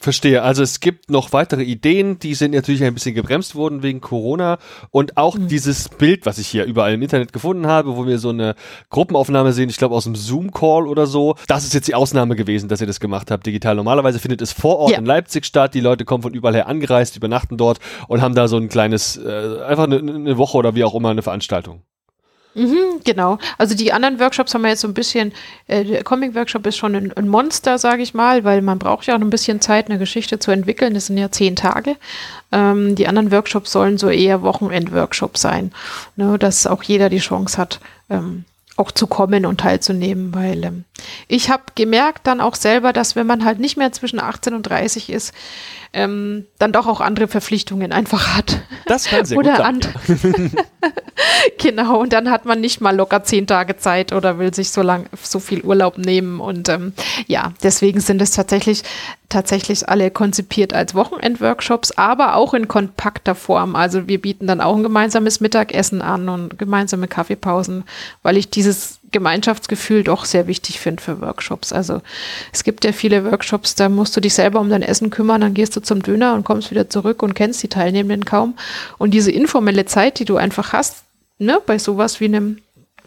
Verstehe. Also es gibt noch weitere Ideen, die sind natürlich ein bisschen gebremst worden wegen Corona und auch mhm. dieses Bild, was ich hier überall im Internet gefunden habe, wo wir so eine Gruppenaufnahme sehen, ich glaube aus einem Zoom-Call oder so. Das ist jetzt die Ausnahme gewesen, dass ihr das gemacht habt digital. Normalerweise findet es vor Ort ja. in Leipzig statt. Die Leute kommen von überall her angereist, übernachten dort und haben da so ein kleines, äh, einfach eine, eine Woche oder wie auch immer eine Veranstaltung. Mhm, genau. Also die anderen Workshops haben wir jetzt so ein bisschen, äh, der Comic-Workshop ist schon ein, ein Monster, sage ich mal, weil man braucht ja auch ein bisschen Zeit, eine Geschichte zu entwickeln. Das sind ja zehn Tage. Ähm, die anderen Workshops sollen so eher Wochenend-Workshops sein, ne, dass auch jeder die Chance hat, ähm, auch zu kommen und teilzunehmen, weil ähm, ich habe gemerkt dann auch selber, dass wenn man halt nicht mehr zwischen 18 und 30 ist, ähm, dann doch auch andere Verpflichtungen einfach hat. Das kann sehr oder gut sein. genau, und dann hat man nicht mal locker zehn Tage Zeit oder will sich so lang so viel Urlaub nehmen. Und ähm, ja, deswegen sind es tatsächlich tatsächlich alle konzipiert als Wochenendworkshops, aber auch in kompakter Form. Also wir bieten dann auch ein gemeinsames Mittagessen an und gemeinsame Kaffeepausen, weil ich dieses Gemeinschaftsgefühl doch sehr wichtig finde für Workshops. Also es gibt ja viele Workshops, da musst du dich selber um dein Essen kümmern, dann gehst du zum Döner und kommst wieder zurück und kennst die Teilnehmenden kaum. Und diese informelle Zeit, die du einfach hast, ne, bei sowas wie einem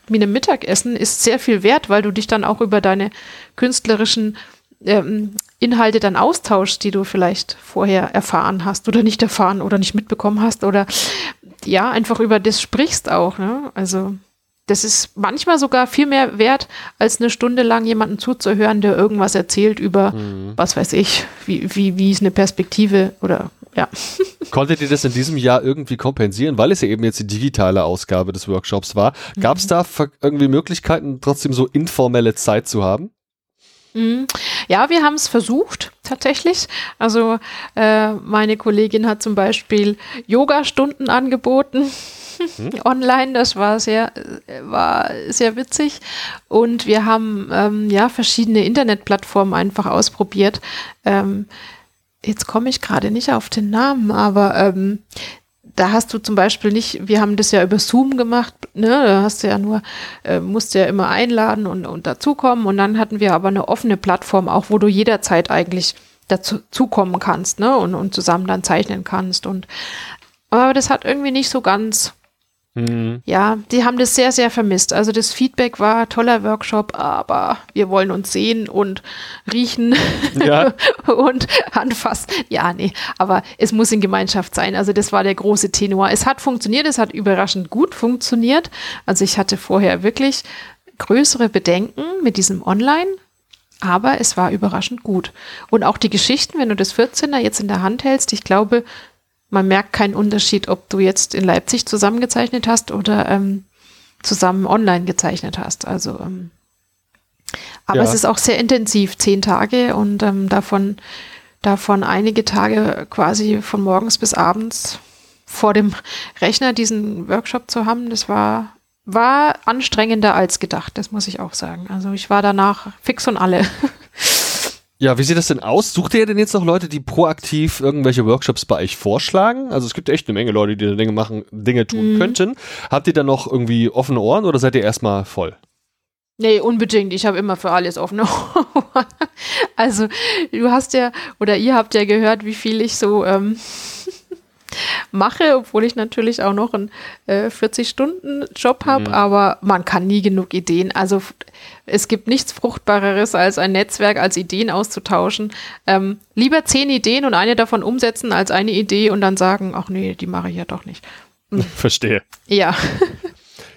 wie einem Mittagessen ist sehr viel wert, weil du dich dann auch über deine künstlerischen ähm, Inhalte dann austauschst, die du vielleicht vorher erfahren hast oder nicht erfahren oder nicht mitbekommen hast oder ja, einfach über das sprichst auch. Ne? Also das ist manchmal sogar viel mehr wert, als eine Stunde lang jemanden zuzuhören, der irgendwas erzählt über, mhm. was weiß ich, wie, wie, wie ist eine Perspektive oder ja. Konntet ihr das in diesem Jahr irgendwie kompensieren, weil es ja eben jetzt die digitale Ausgabe des Workshops war? Gab es mhm. da irgendwie Möglichkeiten, trotzdem so informelle Zeit zu haben? Mhm. Ja, wir haben es versucht, tatsächlich. Also äh, meine Kollegin hat zum Beispiel Yoga-Stunden angeboten. Hm? Online, das war sehr, war sehr witzig. Und wir haben ähm, ja verschiedene Internetplattformen einfach ausprobiert. Ähm, jetzt komme ich gerade nicht auf den Namen, aber ähm, da hast du zum Beispiel nicht, wir haben das ja über Zoom gemacht, ne, da hast du ja nur, äh, musst ja immer einladen und, und dazukommen und dann hatten wir aber eine offene Plattform auch, wo du jederzeit eigentlich dazu zukommen kannst, ne, und, und zusammen dann zeichnen kannst und aber das hat irgendwie nicht so ganz Mhm. Ja, die haben das sehr, sehr vermisst. Also das Feedback war toller Workshop, aber wir wollen uns sehen und riechen ja. und anfassen. Ja, nee, aber es muss in Gemeinschaft sein. Also das war der große Tenor. Es hat funktioniert, es hat überraschend gut funktioniert. Also ich hatte vorher wirklich größere Bedenken mit diesem Online. Aber es war überraschend gut. Und auch die Geschichten, wenn du das 14er jetzt in der Hand hältst, ich glaube, man merkt keinen Unterschied, ob du jetzt in Leipzig zusammengezeichnet hast oder ähm, zusammen online gezeichnet hast. Also, ähm, aber ja. es ist auch sehr intensiv, zehn Tage und ähm, davon, davon einige Tage quasi von morgens bis abends vor dem Rechner diesen Workshop zu haben, das war, war anstrengender als gedacht, das muss ich auch sagen. Also ich war danach fix und alle. Ja, wie sieht das denn aus? Sucht ihr denn jetzt noch Leute, die proaktiv irgendwelche Workshops bei euch vorschlagen? Also es gibt echt eine Menge Leute, die da Dinge machen, Dinge tun mhm. könnten. Habt ihr da noch irgendwie offene Ohren oder seid ihr erstmal voll? Nee, unbedingt. Ich habe immer für alles offene Ohren. Also, du hast ja, oder ihr habt ja gehört, wie viel ich so ähm, mache, obwohl ich natürlich auch noch einen äh, 40-Stunden-Job habe, mhm. aber man kann nie genug Ideen. Also es gibt nichts Fruchtbareres, als ein Netzwerk als Ideen auszutauschen. Ähm, lieber zehn Ideen und eine davon umsetzen, als eine Idee und dann sagen, ach nee, die mache ich ja doch nicht. Mhm. Verstehe. Ja.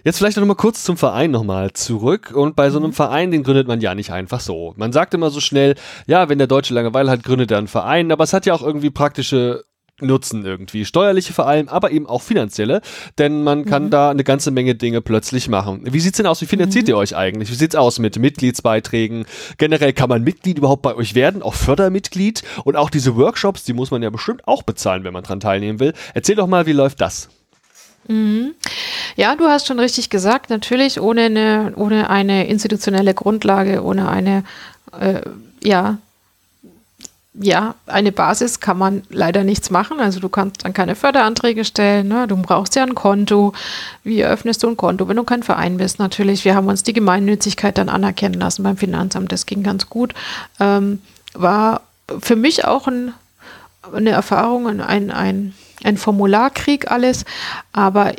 Jetzt vielleicht noch mal kurz zum Verein nochmal zurück. Und bei so einem mhm. Verein, den gründet man ja nicht einfach so. Man sagt immer so schnell, ja, wenn der Deutsche Langeweile hat, gründet er einen Verein. Aber es hat ja auch irgendwie praktische Nutzen irgendwie. Steuerliche vor allem, aber eben auch finanzielle, denn man kann mhm. da eine ganze Menge Dinge plötzlich machen. Wie sieht's denn aus? Wie finanziert mhm. ihr euch eigentlich? Wie sieht's aus mit Mitgliedsbeiträgen? Generell kann man Mitglied überhaupt bei euch werden, auch Fördermitglied und auch diese Workshops, die muss man ja bestimmt auch bezahlen, wenn man dran teilnehmen will. Erzähl doch mal, wie läuft das? Mhm. Ja, du hast schon richtig gesagt, natürlich ohne eine, ohne eine institutionelle Grundlage, ohne eine äh, ja, ja, eine Basis kann man leider nichts machen. Also du kannst dann keine Förderanträge stellen. Ne? Du brauchst ja ein Konto. Wie eröffnest du ein Konto, wenn du kein Verein bist? Natürlich, wir haben uns die Gemeinnützigkeit dann anerkennen lassen beim Finanzamt. Das ging ganz gut. Ähm, war für mich auch ein, eine Erfahrung, ein, ein, ein Formularkrieg alles. Aber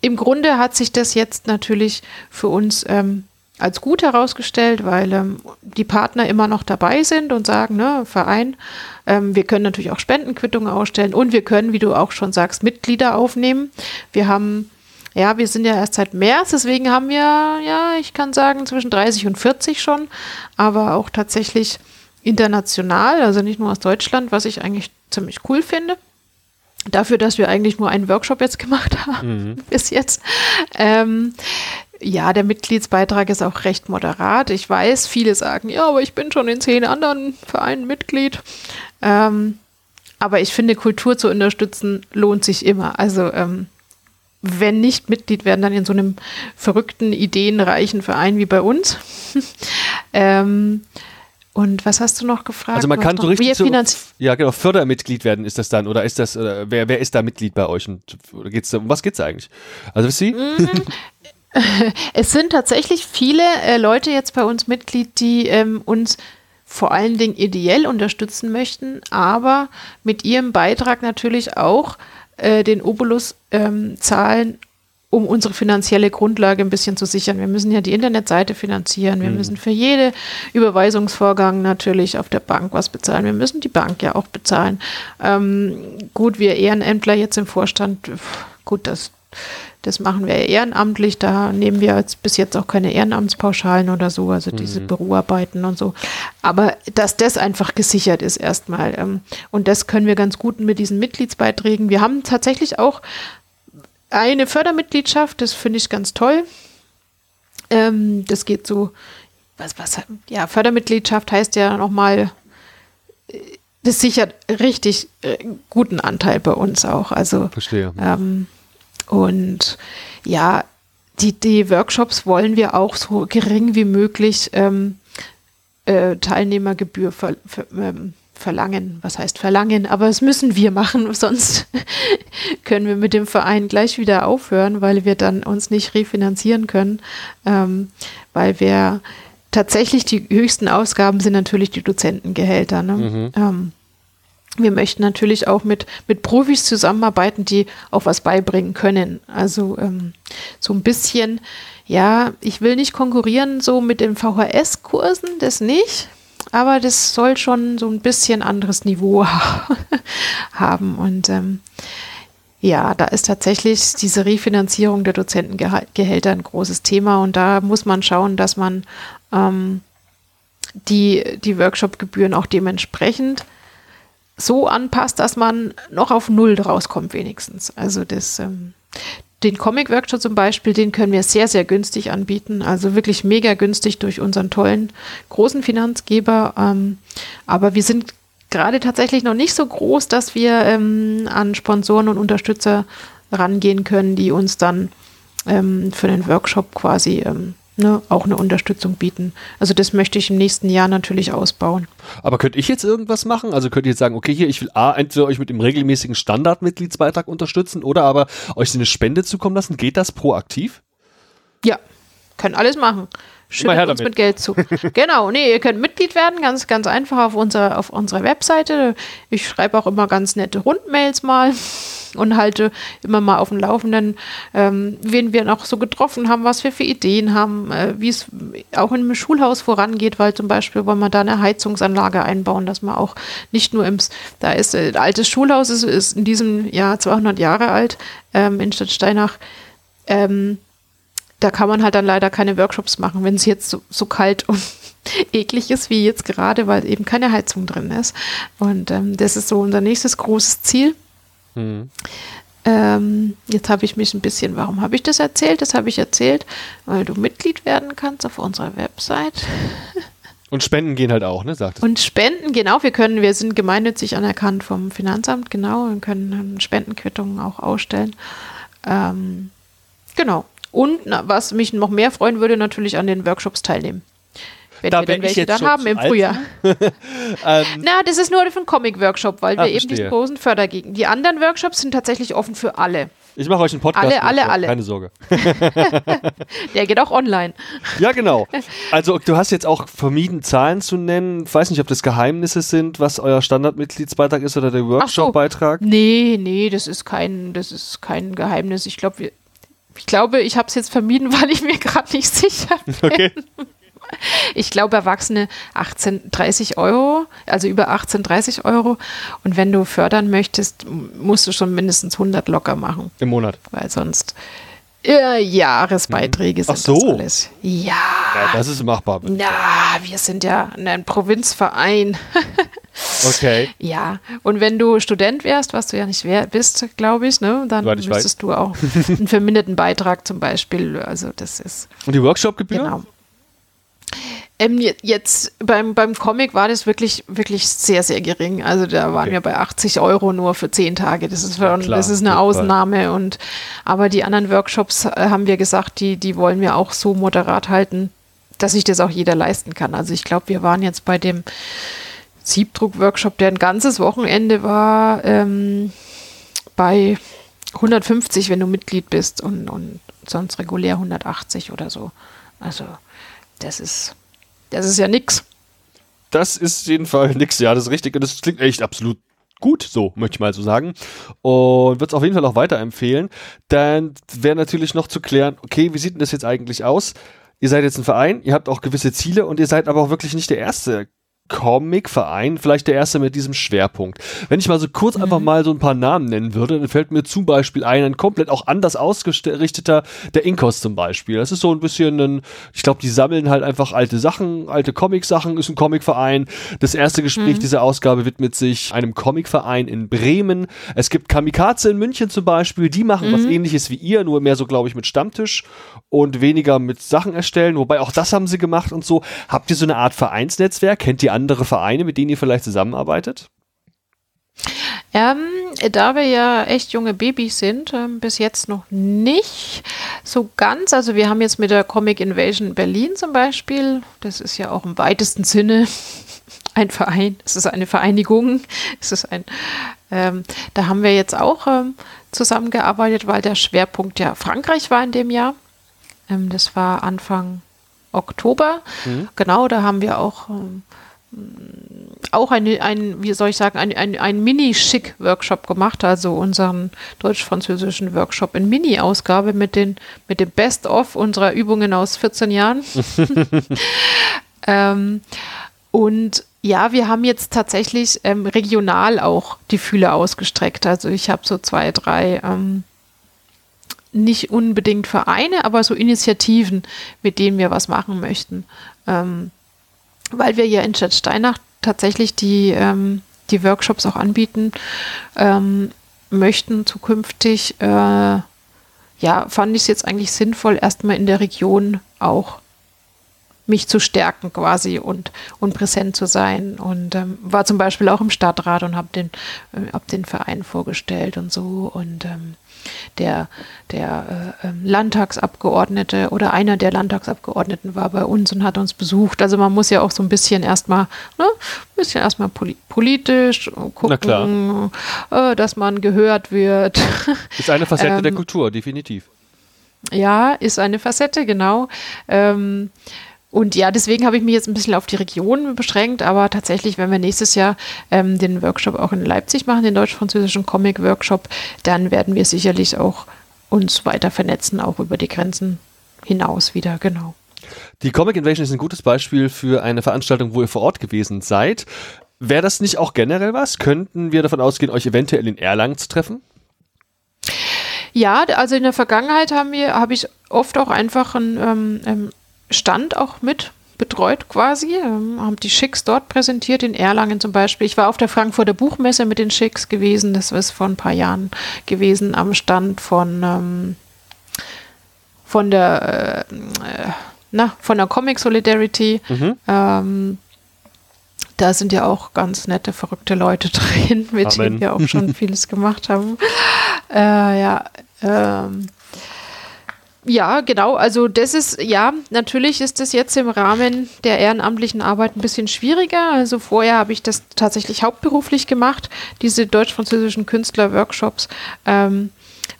im Grunde hat sich das jetzt natürlich für uns ähm, als gut herausgestellt, weil ähm, die Partner immer noch dabei sind und sagen, ne, Verein, ähm, wir können natürlich auch Spendenquittungen ausstellen und wir können, wie du auch schon sagst, Mitglieder aufnehmen. Wir haben, ja, wir sind ja erst seit März, deswegen haben wir, ja, ich kann sagen, zwischen 30 und 40 schon, aber auch tatsächlich international, also nicht nur aus Deutschland, was ich eigentlich ziemlich cool finde dafür, dass wir eigentlich nur einen Workshop jetzt gemacht haben mhm. bis jetzt. Ähm, ja, der Mitgliedsbeitrag ist auch recht moderat. Ich weiß, viele sagen, ja, aber ich bin schon in zehn anderen Vereinen Mitglied. Ähm, aber ich finde, Kultur zu unterstützen lohnt sich immer. Also ähm, wenn nicht Mitglied werden, dann in so einem verrückten, ideenreichen Verein wie bei uns. ähm, und was hast du noch gefragt? Also man kann so richtig so, ja genau Fördermitglied werden ist das dann oder ist das oder wer, wer ist da Mitglied bei euch und geht's um was geht's eigentlich? Also Sie? Es sind tatsächlich viele äh, Leute jetzt bei uns Mitglied, die ähm, uns vor allen Dingen ideell unterstützen möchten, aber mit ihrem Beitrag natürlich auch äh, den Obolus ähm, zahlen, um unsere finanzielle Grundlage ein bisschen zu sichern. Wir müssen ja die Internetseite finanzieren. Wir mhm. müssen für jede Überweisungsvorgang natürlich auf der Bank was bezahlen. Wir müssen die Bank ja auch bezahlen. Ähm, gut, wir Ehrenämtler jetzt im Vorstand, gut, das das machen wir ehrenamtlich. Da nehmen wir jetzt bis jetzt auch keine Ehrenamtspauschalen oder so, also diese mhm. Büroarbeiten und so. Aber dass das einfach gesichert ist erstmal. Ähm, und das können wir ganz gut mit diesen Mitgliedsbeiträgen. Wir haben tatsächlich auch eine Fördermitgliedschaft, das finde ich ganz toll. Ähm, das geht so, was, was, ja, Fördermitgliedschaft heißt ja nochmal, äh, das sichert richtig äh, guten Anteil bei uns auch. Also, Verstehe. Ähm, und ja, die, die Workshops wollen wir auch so gering wie möglich ähm, äh, Teilnehmergebühr ver, ver, ähm, verlangen. Was heißt verlangen? Aber es müssen wir machen, sonst können wir mit dem Verein gleich wieder aufhören, weil wir dann uns nicht refinanzieren können, ähm, weil wir tatsächlich die höchsten Ausgaben sind natürlich die Dozentengehälter. Ne? Mhm. Ähm, wir möchten natürlich auch mit, mit Profis zusammenarbeiten, die auch was beibringen können. Also ähm, so ein bisschen, ja, ich will nicht konkurrieren so mit den VHS-Kursen, das nicht, aber das soll schon so ein bisschen anderes Niveau haben. Und ähm, ja, da ist tatsächlich diese Refinanzierung der Dozentengehälter ein großes Thema und da muss man schauen, dass man ähm, die, die Workshop-Gebühren auch dementsprechend so anpasst, dass man noch auf Null draus kommt wenigstens. Also das, ähm, den Comic-Workshop zum Beispiel, den können wir sehr, sehr günstig anbieten. Also wirklich mega günstig durch unseren tollen großen Finanzgeber. Ähm, aber wir sind gerade tatsächlich noch nicht so groß, dass wir ähm, an Sponsoren und Unterstützer rangehen können, die uns dann ähm, für den Workshop quasi ähm, ne, auch eine Unterstützung bieten. Also das möchte ich im nächsten Jahr natürlich ausbauen. Aber könnte ich jetzt irgendwas machen? Also könnt ihr jetzt sagen, okay, hier, ich will A, entweder euch mit dem regelmäßigen Standardmitgliedsbeitrag unterstützen oder aber euch eine Spende zukommen lassen. Geht das proaktiv? Ja, können alles machen. Schüttet uns mit Geld zu. genau, nee, ihr könnt Mitglied werden, ganz, ganz einfach auf unserer, auf unserer Webseite. Ich schreibe auch immer ganz nette Rundmails mal und halte immer mal auf dem Laufenden, ähm, wen wir noch so getroffen haben, was wir für Ideen haben, äh, wie es auch in einem Schulhaus vorangeht, weil zum Beispiel wollen wir da eine Heizungsanlage einbauen, dass man auch nicht nur im, da ist äh, ein altes Schulhaus, ist, ist in diesem Jahr 200 Jahre alt ähm, in Stadtsteinach. Ähm, da kann man halt dann leider keine Workshops machen, wenn es jetzt so, so kalt und eklig ist wie jetzt gerade, weil eben keine Heizung drin ist. Und ähm, das ist so unser nächstes großes Ziel. Mhm. Ähm, jetzt habe ich mich ein bisschen, warum habe ich das erzählt? Das habe ich erzählt, weil du Mitglied werden kannst auf unserer Website. Und Spenden gehen halt auch, ne? Sagt es. Und Spenden, genau, wir können, wir sind gemeinnützig anerkannt vom Finanzamt, genau, und können Spendenquittungen auch ausstellen. Ähm, genau. Und was mich noch mehr freuen würde, natürlich an den Workshops teilnehmen. Wenn da wir denn welche dann haben im Frühjahr. ähm, Na, das ist nur für einen Comic-Workshop, weil ah, wir verstehe. eben diesen großen Fördergegen. Die anderen Workshops sind tatsächlich offen für alle. Ich mache euch einen Podcast. Alle, alle, alle. Keine Sorge. Der geht auch online. Ja, genau. Also du hast jetzt auch vermieden, Zahlen zu nennen. Ich weiß nicht, ob das Geheimnisse sind, was euer Standardmitgliedsbeitrag ist oder der Workshop-Beitrag. So. Nee, nee, das ist kein, das ist kein Geheimnis. Ich glaube, ich glaube, ich habe es jetzt vermieden, weil ich mir gerade nicht sicher bin. Okay. Ich glaube, Erwachsene 18, 30 Euro, also über 18, 30 Euro. Und wenn du fördern möchtest, musst du schon mindestens 100 locker machen. Im Monat. Weil sonst äh, Jahresbeiträge sind Ach so. das alles. Ja. ja. Das ist machbar. Ja, wir sind ja ein Provinzverein. okay. Ja, und wenn du Student wärst, was du ja nicht wär, bist, glaube ich, ne, dann müsstest weiß. du auch einen verminderten Beitrag zum Beispiel. Also das ist. Und die Workshop-Gebühr? Genau. Ähm, jetzt beim, beim Comic war das wirklich, wirklich sehr, sehr gering. Also da waren okay. wir bei 80 Euro nur für zehn Tage. Das ist, ja, klar, das ist eine Ausnahme. Und, aber die anderen Workshops äh, haben wir gesagt, die, die wollen wir auch so moderat halten, dass sich das auch jeder leisten kann. Also ich glaube, wir waren jetzt bei dem Siebdruck-Workshop, der ein ganzes Wochenende war, ähm, bei 150, wenn du Mitglied bist und, und sonst regulär 180 oder so. Also das ist, das ist ja nix. Das ist jeden Fall nix, ja, das ist richtig. Und das klingt echt absolut gut, so möchte ich mal so sagen. Und würde es auf jeden Fall auch weiterempfehlen. Dann wäre natürlich noch zu klären, okay, wie sieht denn das jetzt eigentlich aus? Ihr seid jetzt ein Verein, ihr habt auch gewisse Ziele und ihr seid aber auch wirklich nicht der erste Comic-Verein, vielleicht der erste mit diesem Schwerpunkt. Wenn ich mal so kurz mhm. einfach mal so ein paar Namen nennen würde, dann fällt mir zum Beispiel ein, ein komplett auch anders ausgerichteter, der Inkos zum Beispiel. Das ist so ein bisschen ein, ich glaube, die sammeln halt einfach alte Sachen, alte Comic-Sachen, ist ein Comic-Verein. Das erste Gespräch mhm. dieser Ausgabe widmet sich einem Comic-Verein in Bremen. Es gibt Kamikaze in München zum Beispiel, die machen mhm. was ähnliches wie ihr, nur mehr so, glaube ich, mit Stammtisch und weniger mit Sachen erstellen, wobei auch das haben sie gemacht und so. Habt ihr so eine Art Vereinsnetzwerk? Kennt ihr andere Vereine, mit denen ihr vielleicht zusammenarbeitet? Ähm, da wir ja echt junge Babys sind, ähm, bis jetzt noch nicht so ganz. Also wir haben jetzt mit der Comic Invasion Berlin zum Beispiel, das ist ja auch im weitesten Sinne ein Verein, es ist eine Vereinigung, es ist ein, ähm, da haben wir jetzt auch ähm, zusammengearbeitet, weil der Schwerpunkt ja Frankreich war in dem Jahr. Ähm, das war Anfang Oktober. Mhm. Genau, da haben wir auch ähm, auch eine, ein, wie soll ich sagen, ein, ein, ein Mini-Schick-Workshop gemacht, also unseren deutsch-französischen Workshop in Mini-Ausgabe mit, mit dem Best-of unserer Übungen aus 14 Jahren. ähm, und ja, wir haben jetzt tatsächlich ähm, regional auch die Fühle ausgestreckt. Also ich habe so zwei, drei ähm, nicht unbedingt Vereine, aber so Initiativen, mit denen wir was machen möchten. Ähm, weil wir ja in Stadtsteinach tatsächlich die, ähm, die Workshops auch anbieten ähm, möchten zukünftig, äh, ja, fand ich es jetzt eigentlich sinnvoll, erstmal in der Region auch mich zu stärken quasi und, und präsent zu sein. Und ähm, war zum Beispiel auch im Stadtrat und habe den, äh, hab den Verein vorgestellt und so. Und ähm, der, der äh, ähm, Landtagsabgeordnete oder einer der Landtagsabgeordneten war bei uns und hat uns besucht. Also man muss ja auch so ein bisschen erstmal, ne, ein bisschen erstmal poli politisch gucken, äh, dass man gehört wird. Ist eine Facette ähm, der Kultur, definitiv. Ja, ist eine Facette, genau. Ähm, und ja, deswegen habe ich mich jetzt ein bisschen auf die Region beschränkt, aber tatsächlich, wenn wir nächstes Jahr ähm, den Workshop auch in Leipzig machen, den deutsch-französischen Comic-Workshop, dann werden wir sicherlich auch uns weiter vernetzen, auch über die Grenzen hinaus wieder, genau. Die Comic Invasion ist ein gutes Beispiel für eine Veranstaltung, wo ihr vor Ort gewesen seid. Wäre das nicht auch generell was? Könnten wir davon ausgehen, euch eventuell in Erlangen zu treffen? Ja, also in der Vergangenheit haben wir, habe ich oft auch einfach ein ähm, ähm Stand auch mit betreut quasi, ähm, haben die Schicks dort präsentiert, in Erlangen zum Beispiel. Ich war auf der Frankfurter Buchmesse mit den Schicks gewesen, das ist vor ein paar Jahren gewesen, am Stand von, ähm, von der, äh, na, von der Comic Solidarity. Mhm. Ähm, da sind ja auch ganz nette, verrückte Leute drin, mit Amen. denen wir auch schon vieles gemacht haben. Äh, ja, ähm, ja, genau. Also das ist, ja, natürlich ist das jetzt im Rahmen der ehrenamtlichen Arbeit ein bisschen schwieriger. Also vorher habe ich das tatsächlich hauptberuflich gemacht, diese deutsch-französischen Künstler-Workshops. Ähm,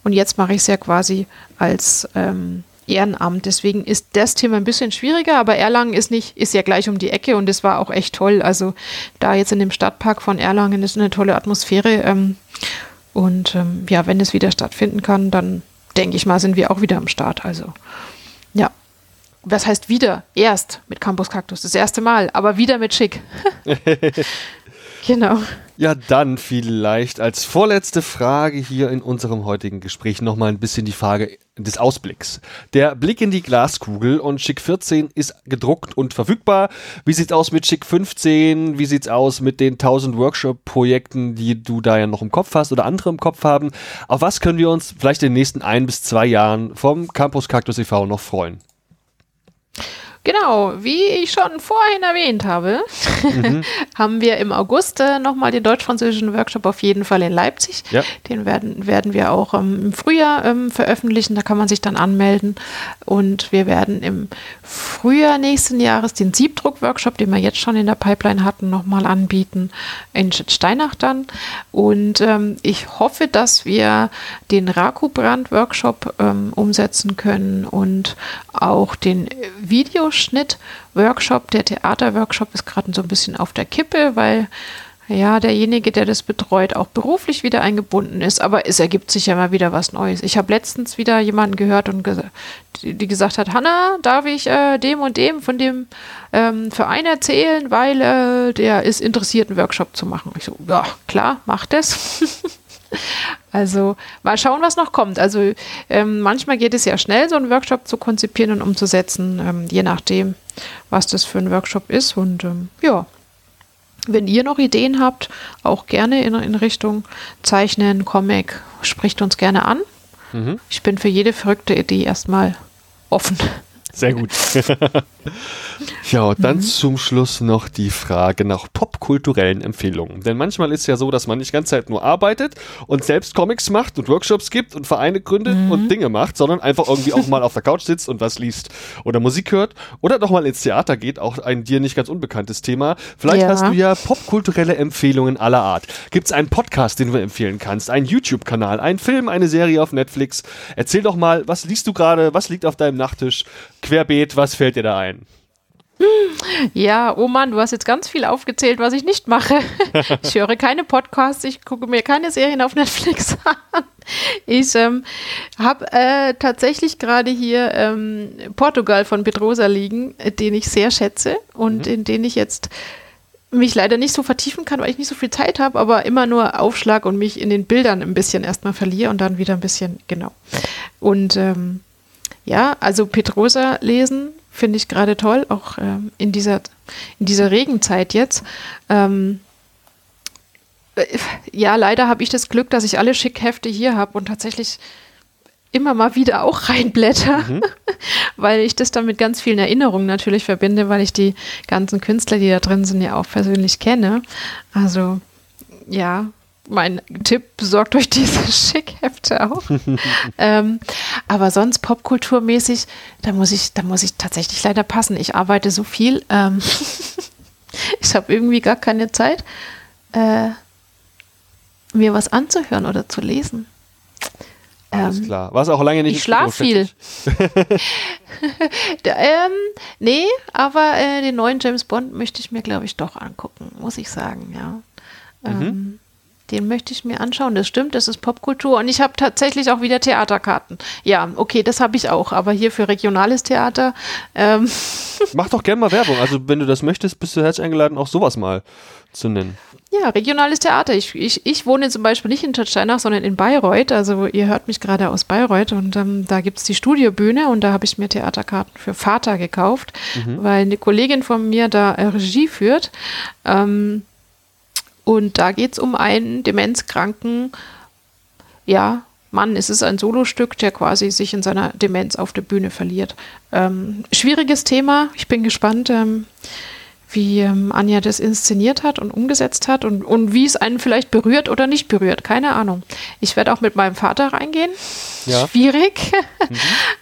und jetzt mache ich es ja quasi als ähm, Ehrenamt. Deswegen ist das Thema ein bisschen schwieriger, aber Erlangen ist nicht, ist ja gleich um die Ecke und das war auch echt toll. Also da jetzt in dem Stadtpark von Erlangen ist eine tolle Atmosphäre. Ähm, und ähm, ja, wenn es wieder stattfinden kann, dann denke ich mal, sind wir auch wieder am Start. Also, ja. Was heißt wieder? Erst mit Campus Cactus, das erste Mal, aber wieder mit Schick. genau. Ja, dann vielleicht als vorletzte Frage hier in unserem heutigen Gespräch nochmal ein bisschen die Frage des Ausblicks. Der Blick in die Glaskugel und Schick 14 ist gedruckt und verfügbar. Wie sieht's aus mit Schick 15? Wie sieht's aus mit den 1000 Workshop-Projekten, die du da ja noch im Kopf hast oder andere im Kopf haben? Auf was können wir uns vielleicht in den nächsten ein bis zwei Jahren vom Campus Cactus e.V. noch freuen? Genau, wie ich schon vorhin erwähnt habe, mhm. haben wir im August äh, nochmal den deutsch-französischen Workshop auf jeden Fall in Leipzig. Ja. Den werden, werden wir auch ähm, im Frühjahr ähm, veröffentlichen, da kann man sich dann anmelden. Und wir werden im Frühjahr nächsten Jahres den Siebdruck-Workshop, den wir jetzt schon in der Pipeline hatten, nochmal anbieten in Steinach dann. Und ähm, ich hoffe, dass wir den Rakubrand-Workshop ähm, umsetzen können und auch den Videoschnitt-Workshop. Der Theater-Workshop ist gerade so ein bisschen auf der Kippe, weil ja, derjenige, der das betreut, auch beruflich wieder eingebunden ist. Aber es ergibt sich ja mal wieder was Neues. Ich habe letztens wieder jemanden gehört und ge die, die, gesagt hat, Hanna, darf ich äh, dem und dem von dem ähm, Verein erzählen, weil äh, der ist interessiert, einen Workshop zu machen. Ich so, ja, klar, mach das. Also mal schauen, was noch kommt. Also ähm, manchmal geht es ja schnell, so einen Workshop zu konzipieren und umzusetzen, ähm, je nachdem, was das für ein Workshop ist. Und ähm, ja, wenn ihr noch Ideen habt, auch gerne in, in Richtung Zeichnen, Comic, spricht uns gerne an. Mhm. Ich bin für jede verrückte Idee erstmal offen. Sehr gut. ja, und dann mhm. zum Schluss noch die Frage nach popkulturellen Empfehlungen. Denn manchmal ist ja so, dass man nicht die ganze Zeit nur arbeitet und selbst Comics macht und Workshops gibt und Vereine gründet mhm. und Dinge macht, sondern einfach irgendwie auch mal auf der Couch sitzt und was liest oder Musik hört oder doch mal ins Theater geht, auch ein dir nicht ganz unbekanntes Thema. Vielleicht ja. hast du ja popkulturelle Empfehlungen aller Art. Gibt es einen Podcast, den du empfehlen kannst, einen YouTube-Kanal, einen Film, eine Serie auf Netflix? Erzähl doch mal, was liest du gerade, was liegt auf deinem Nachttisch? Querbeet, was fällt dir da ein? Ja, oh Mann, du hast jetzt ganz viel aufgezählt, was ich nicht mache. Ich höre keine Podcasts, ich gucke mir keine Serien auf Netflix an. Ich ähm, habe äh, tatsächlich gerade hier ähm, Portugal von Pedrosa liegen, äh, den ich sehr schätze und mhm. in den ich jetzt mich leider nicht so vertiefen kann, weil ich nicht so viel Zeit habe, aber immer nur Aufschlag und mich in den Bildern ein bisschen erstmal verliere und dann wieder ein bisschen, genau. Und ähm, ja, also Petrosa lesen finde ich gerade toll, auch ähm, in, dieser, in dieser Regenzeit jetzt. Ähm, äh, ja, leider habe ich das Glück, dass ich alle Schickhefte hier habe und tatsächlich immer mal wieder auch reinblätter, mhm. weil ich das dann mit ganz vielen Erinnerungen natürlich verbinde, weil ich die ganzen Künstler, die da drin sind, ja auch persönlich kenne. Also ja, mein Tipp, besorgt euch diese Schickhefte auch. ähm, aber sonst popkulturmäßig, da muss ich, da muss ich tatsächlich leider passen. Ich arbeite so viel. Ähm, ich habe irgendwie gar keine Zeit, äh, mir was anzuhören oder zu lesen. Alles ähm, klar. War es auch lange nicht? Ich schlaf viel. ähm, nee, aber äh, den neuen James Bond möchte ich mir, glaube ich, doch angucken, muss ich sagen, ja. Mhm. Den möchte ich mir anschauen. Das stimmt, das ist Popkultur. Und ich habe tatsächlich auch wieder Theaterkarten. Ja, okay, das habe ich auch. Aber hier für regionales Theater. Ähm Mach doch gerne mal Werbung. Also, wenn du das möchtest, bist du herzlich eingeladen, auch sowas mal zu nennen. Ja, regionales Theater. Ich, ich, ich wohne zum Beispiel nicht in Tatsteinach, sondern in Bayreuth. Also ihr hört mich gerade aus Bayreuth und ähm, da gibt es die Studiobühne und da habe ich mir Theaterkarten für Vater gekauft, mhm. weil eine Kollegin von mir da äh, Regie führt. Ähm, und da geht es um einen demenzkranken, ja, Mann. Es ist ein Solostück, der quasi sich in seiner Demenz auf der Bühne verliert. Ähm, schwieriges Thema. Ich bin gespannt, ähm, wie ähm, Anja das inszeniert hat und umgesetzt hat und, und wie es einen vielleicht berührt oder nicht berührt. Keine Ahnung. Ich werde auch mit meinem Vater reingehen. Ja. Schwierig.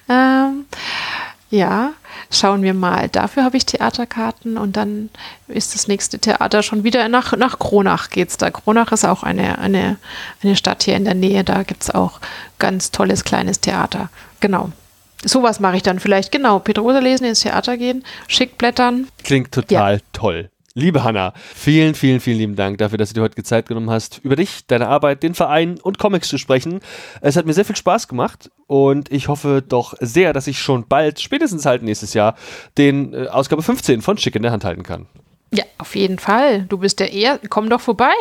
Mhm. Ja, schauen wir mal. Dafür habe ich Theaterkarten und dann ist das nächste Theater schon wieder nach, nach Kronach geht's da. Kronach ist auch eine, eine, eine Stadt hier in der Nähe. Da gibt es auch ganz tolles kleines Theater. Genau. Sowas mache ich dann vielleicht. Genau. Petrosa lesen, ins Theater gehen, schick blättern. Klingt total ja. toll. Liebe Hanna, vielen, vielen, vielen lieben Dank dafür, dass du dir heute Zeit genommen hast, über dich, deine Arbeit, den Verein und Comics zu sprechen. Es hat mir sehr viel Spaß gemacht und ich hoffe doch sehr, dass ich schon bald, spätestens halt nächstes Jahr, den äh, Ausgabe 15 von Schick in der Hand halten kann. Ja, auf jeden Fall. Du bist der Er. Komm doch vorbei.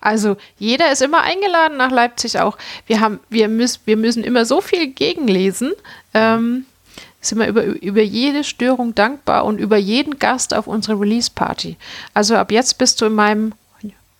Also jeder ist immer eingeladen nach Leipzig auch. Wir haben, wir müssen, wir müssen immer so viel gegenlesen. Ähm, sind wir über, über jede Störung dankbar und über jeden Gast auf unsere Release-Party. Also ab jetzt bist du in meinem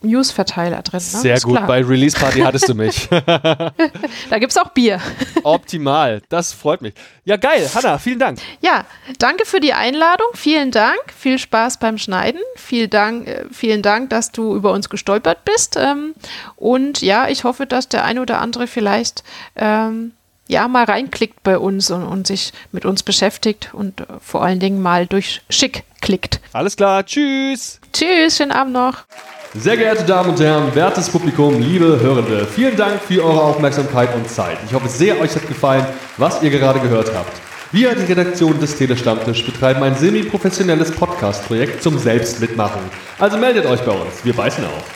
News-Verteiler drin. Ne? Sehr gut, klar. bei Release Party hattest du mich. da gibt es auch Bier. Optimal, das freut mich. Ja, geil. Hanna, vielen Dank. Ja, danke für die Einladung. Vielen Dank. Viel Spaß beim Schneiden. Vielen Dank, äh, vielen Dank dass du über uns gestolpert bist. Ähm, und ja, ich hoffe, dass der eine oder andere vielleicht ähm, ja mal reinklickt bei uns und, und sich mit uns beschäftigt und äh, vor allen Dingen mal durch Schick klickt. Alles klar, tschüss. Tschüss, schönen Abend noch. Sehr geehrte Damen und Herren, wertes Publikum, liebe Hörende, vielen Dank für eure Aufmerksamkeit und Zeit. Ich hoffe sehr, euch hat gefallen, was ihr gerade gehört habt. Wir, die Redaktion des Telestammtisch, betreiben ein semi-professionelles Podcast-Projekt zum Selbstmitmachen. Also meldet euch bei uns, wir beißen auf.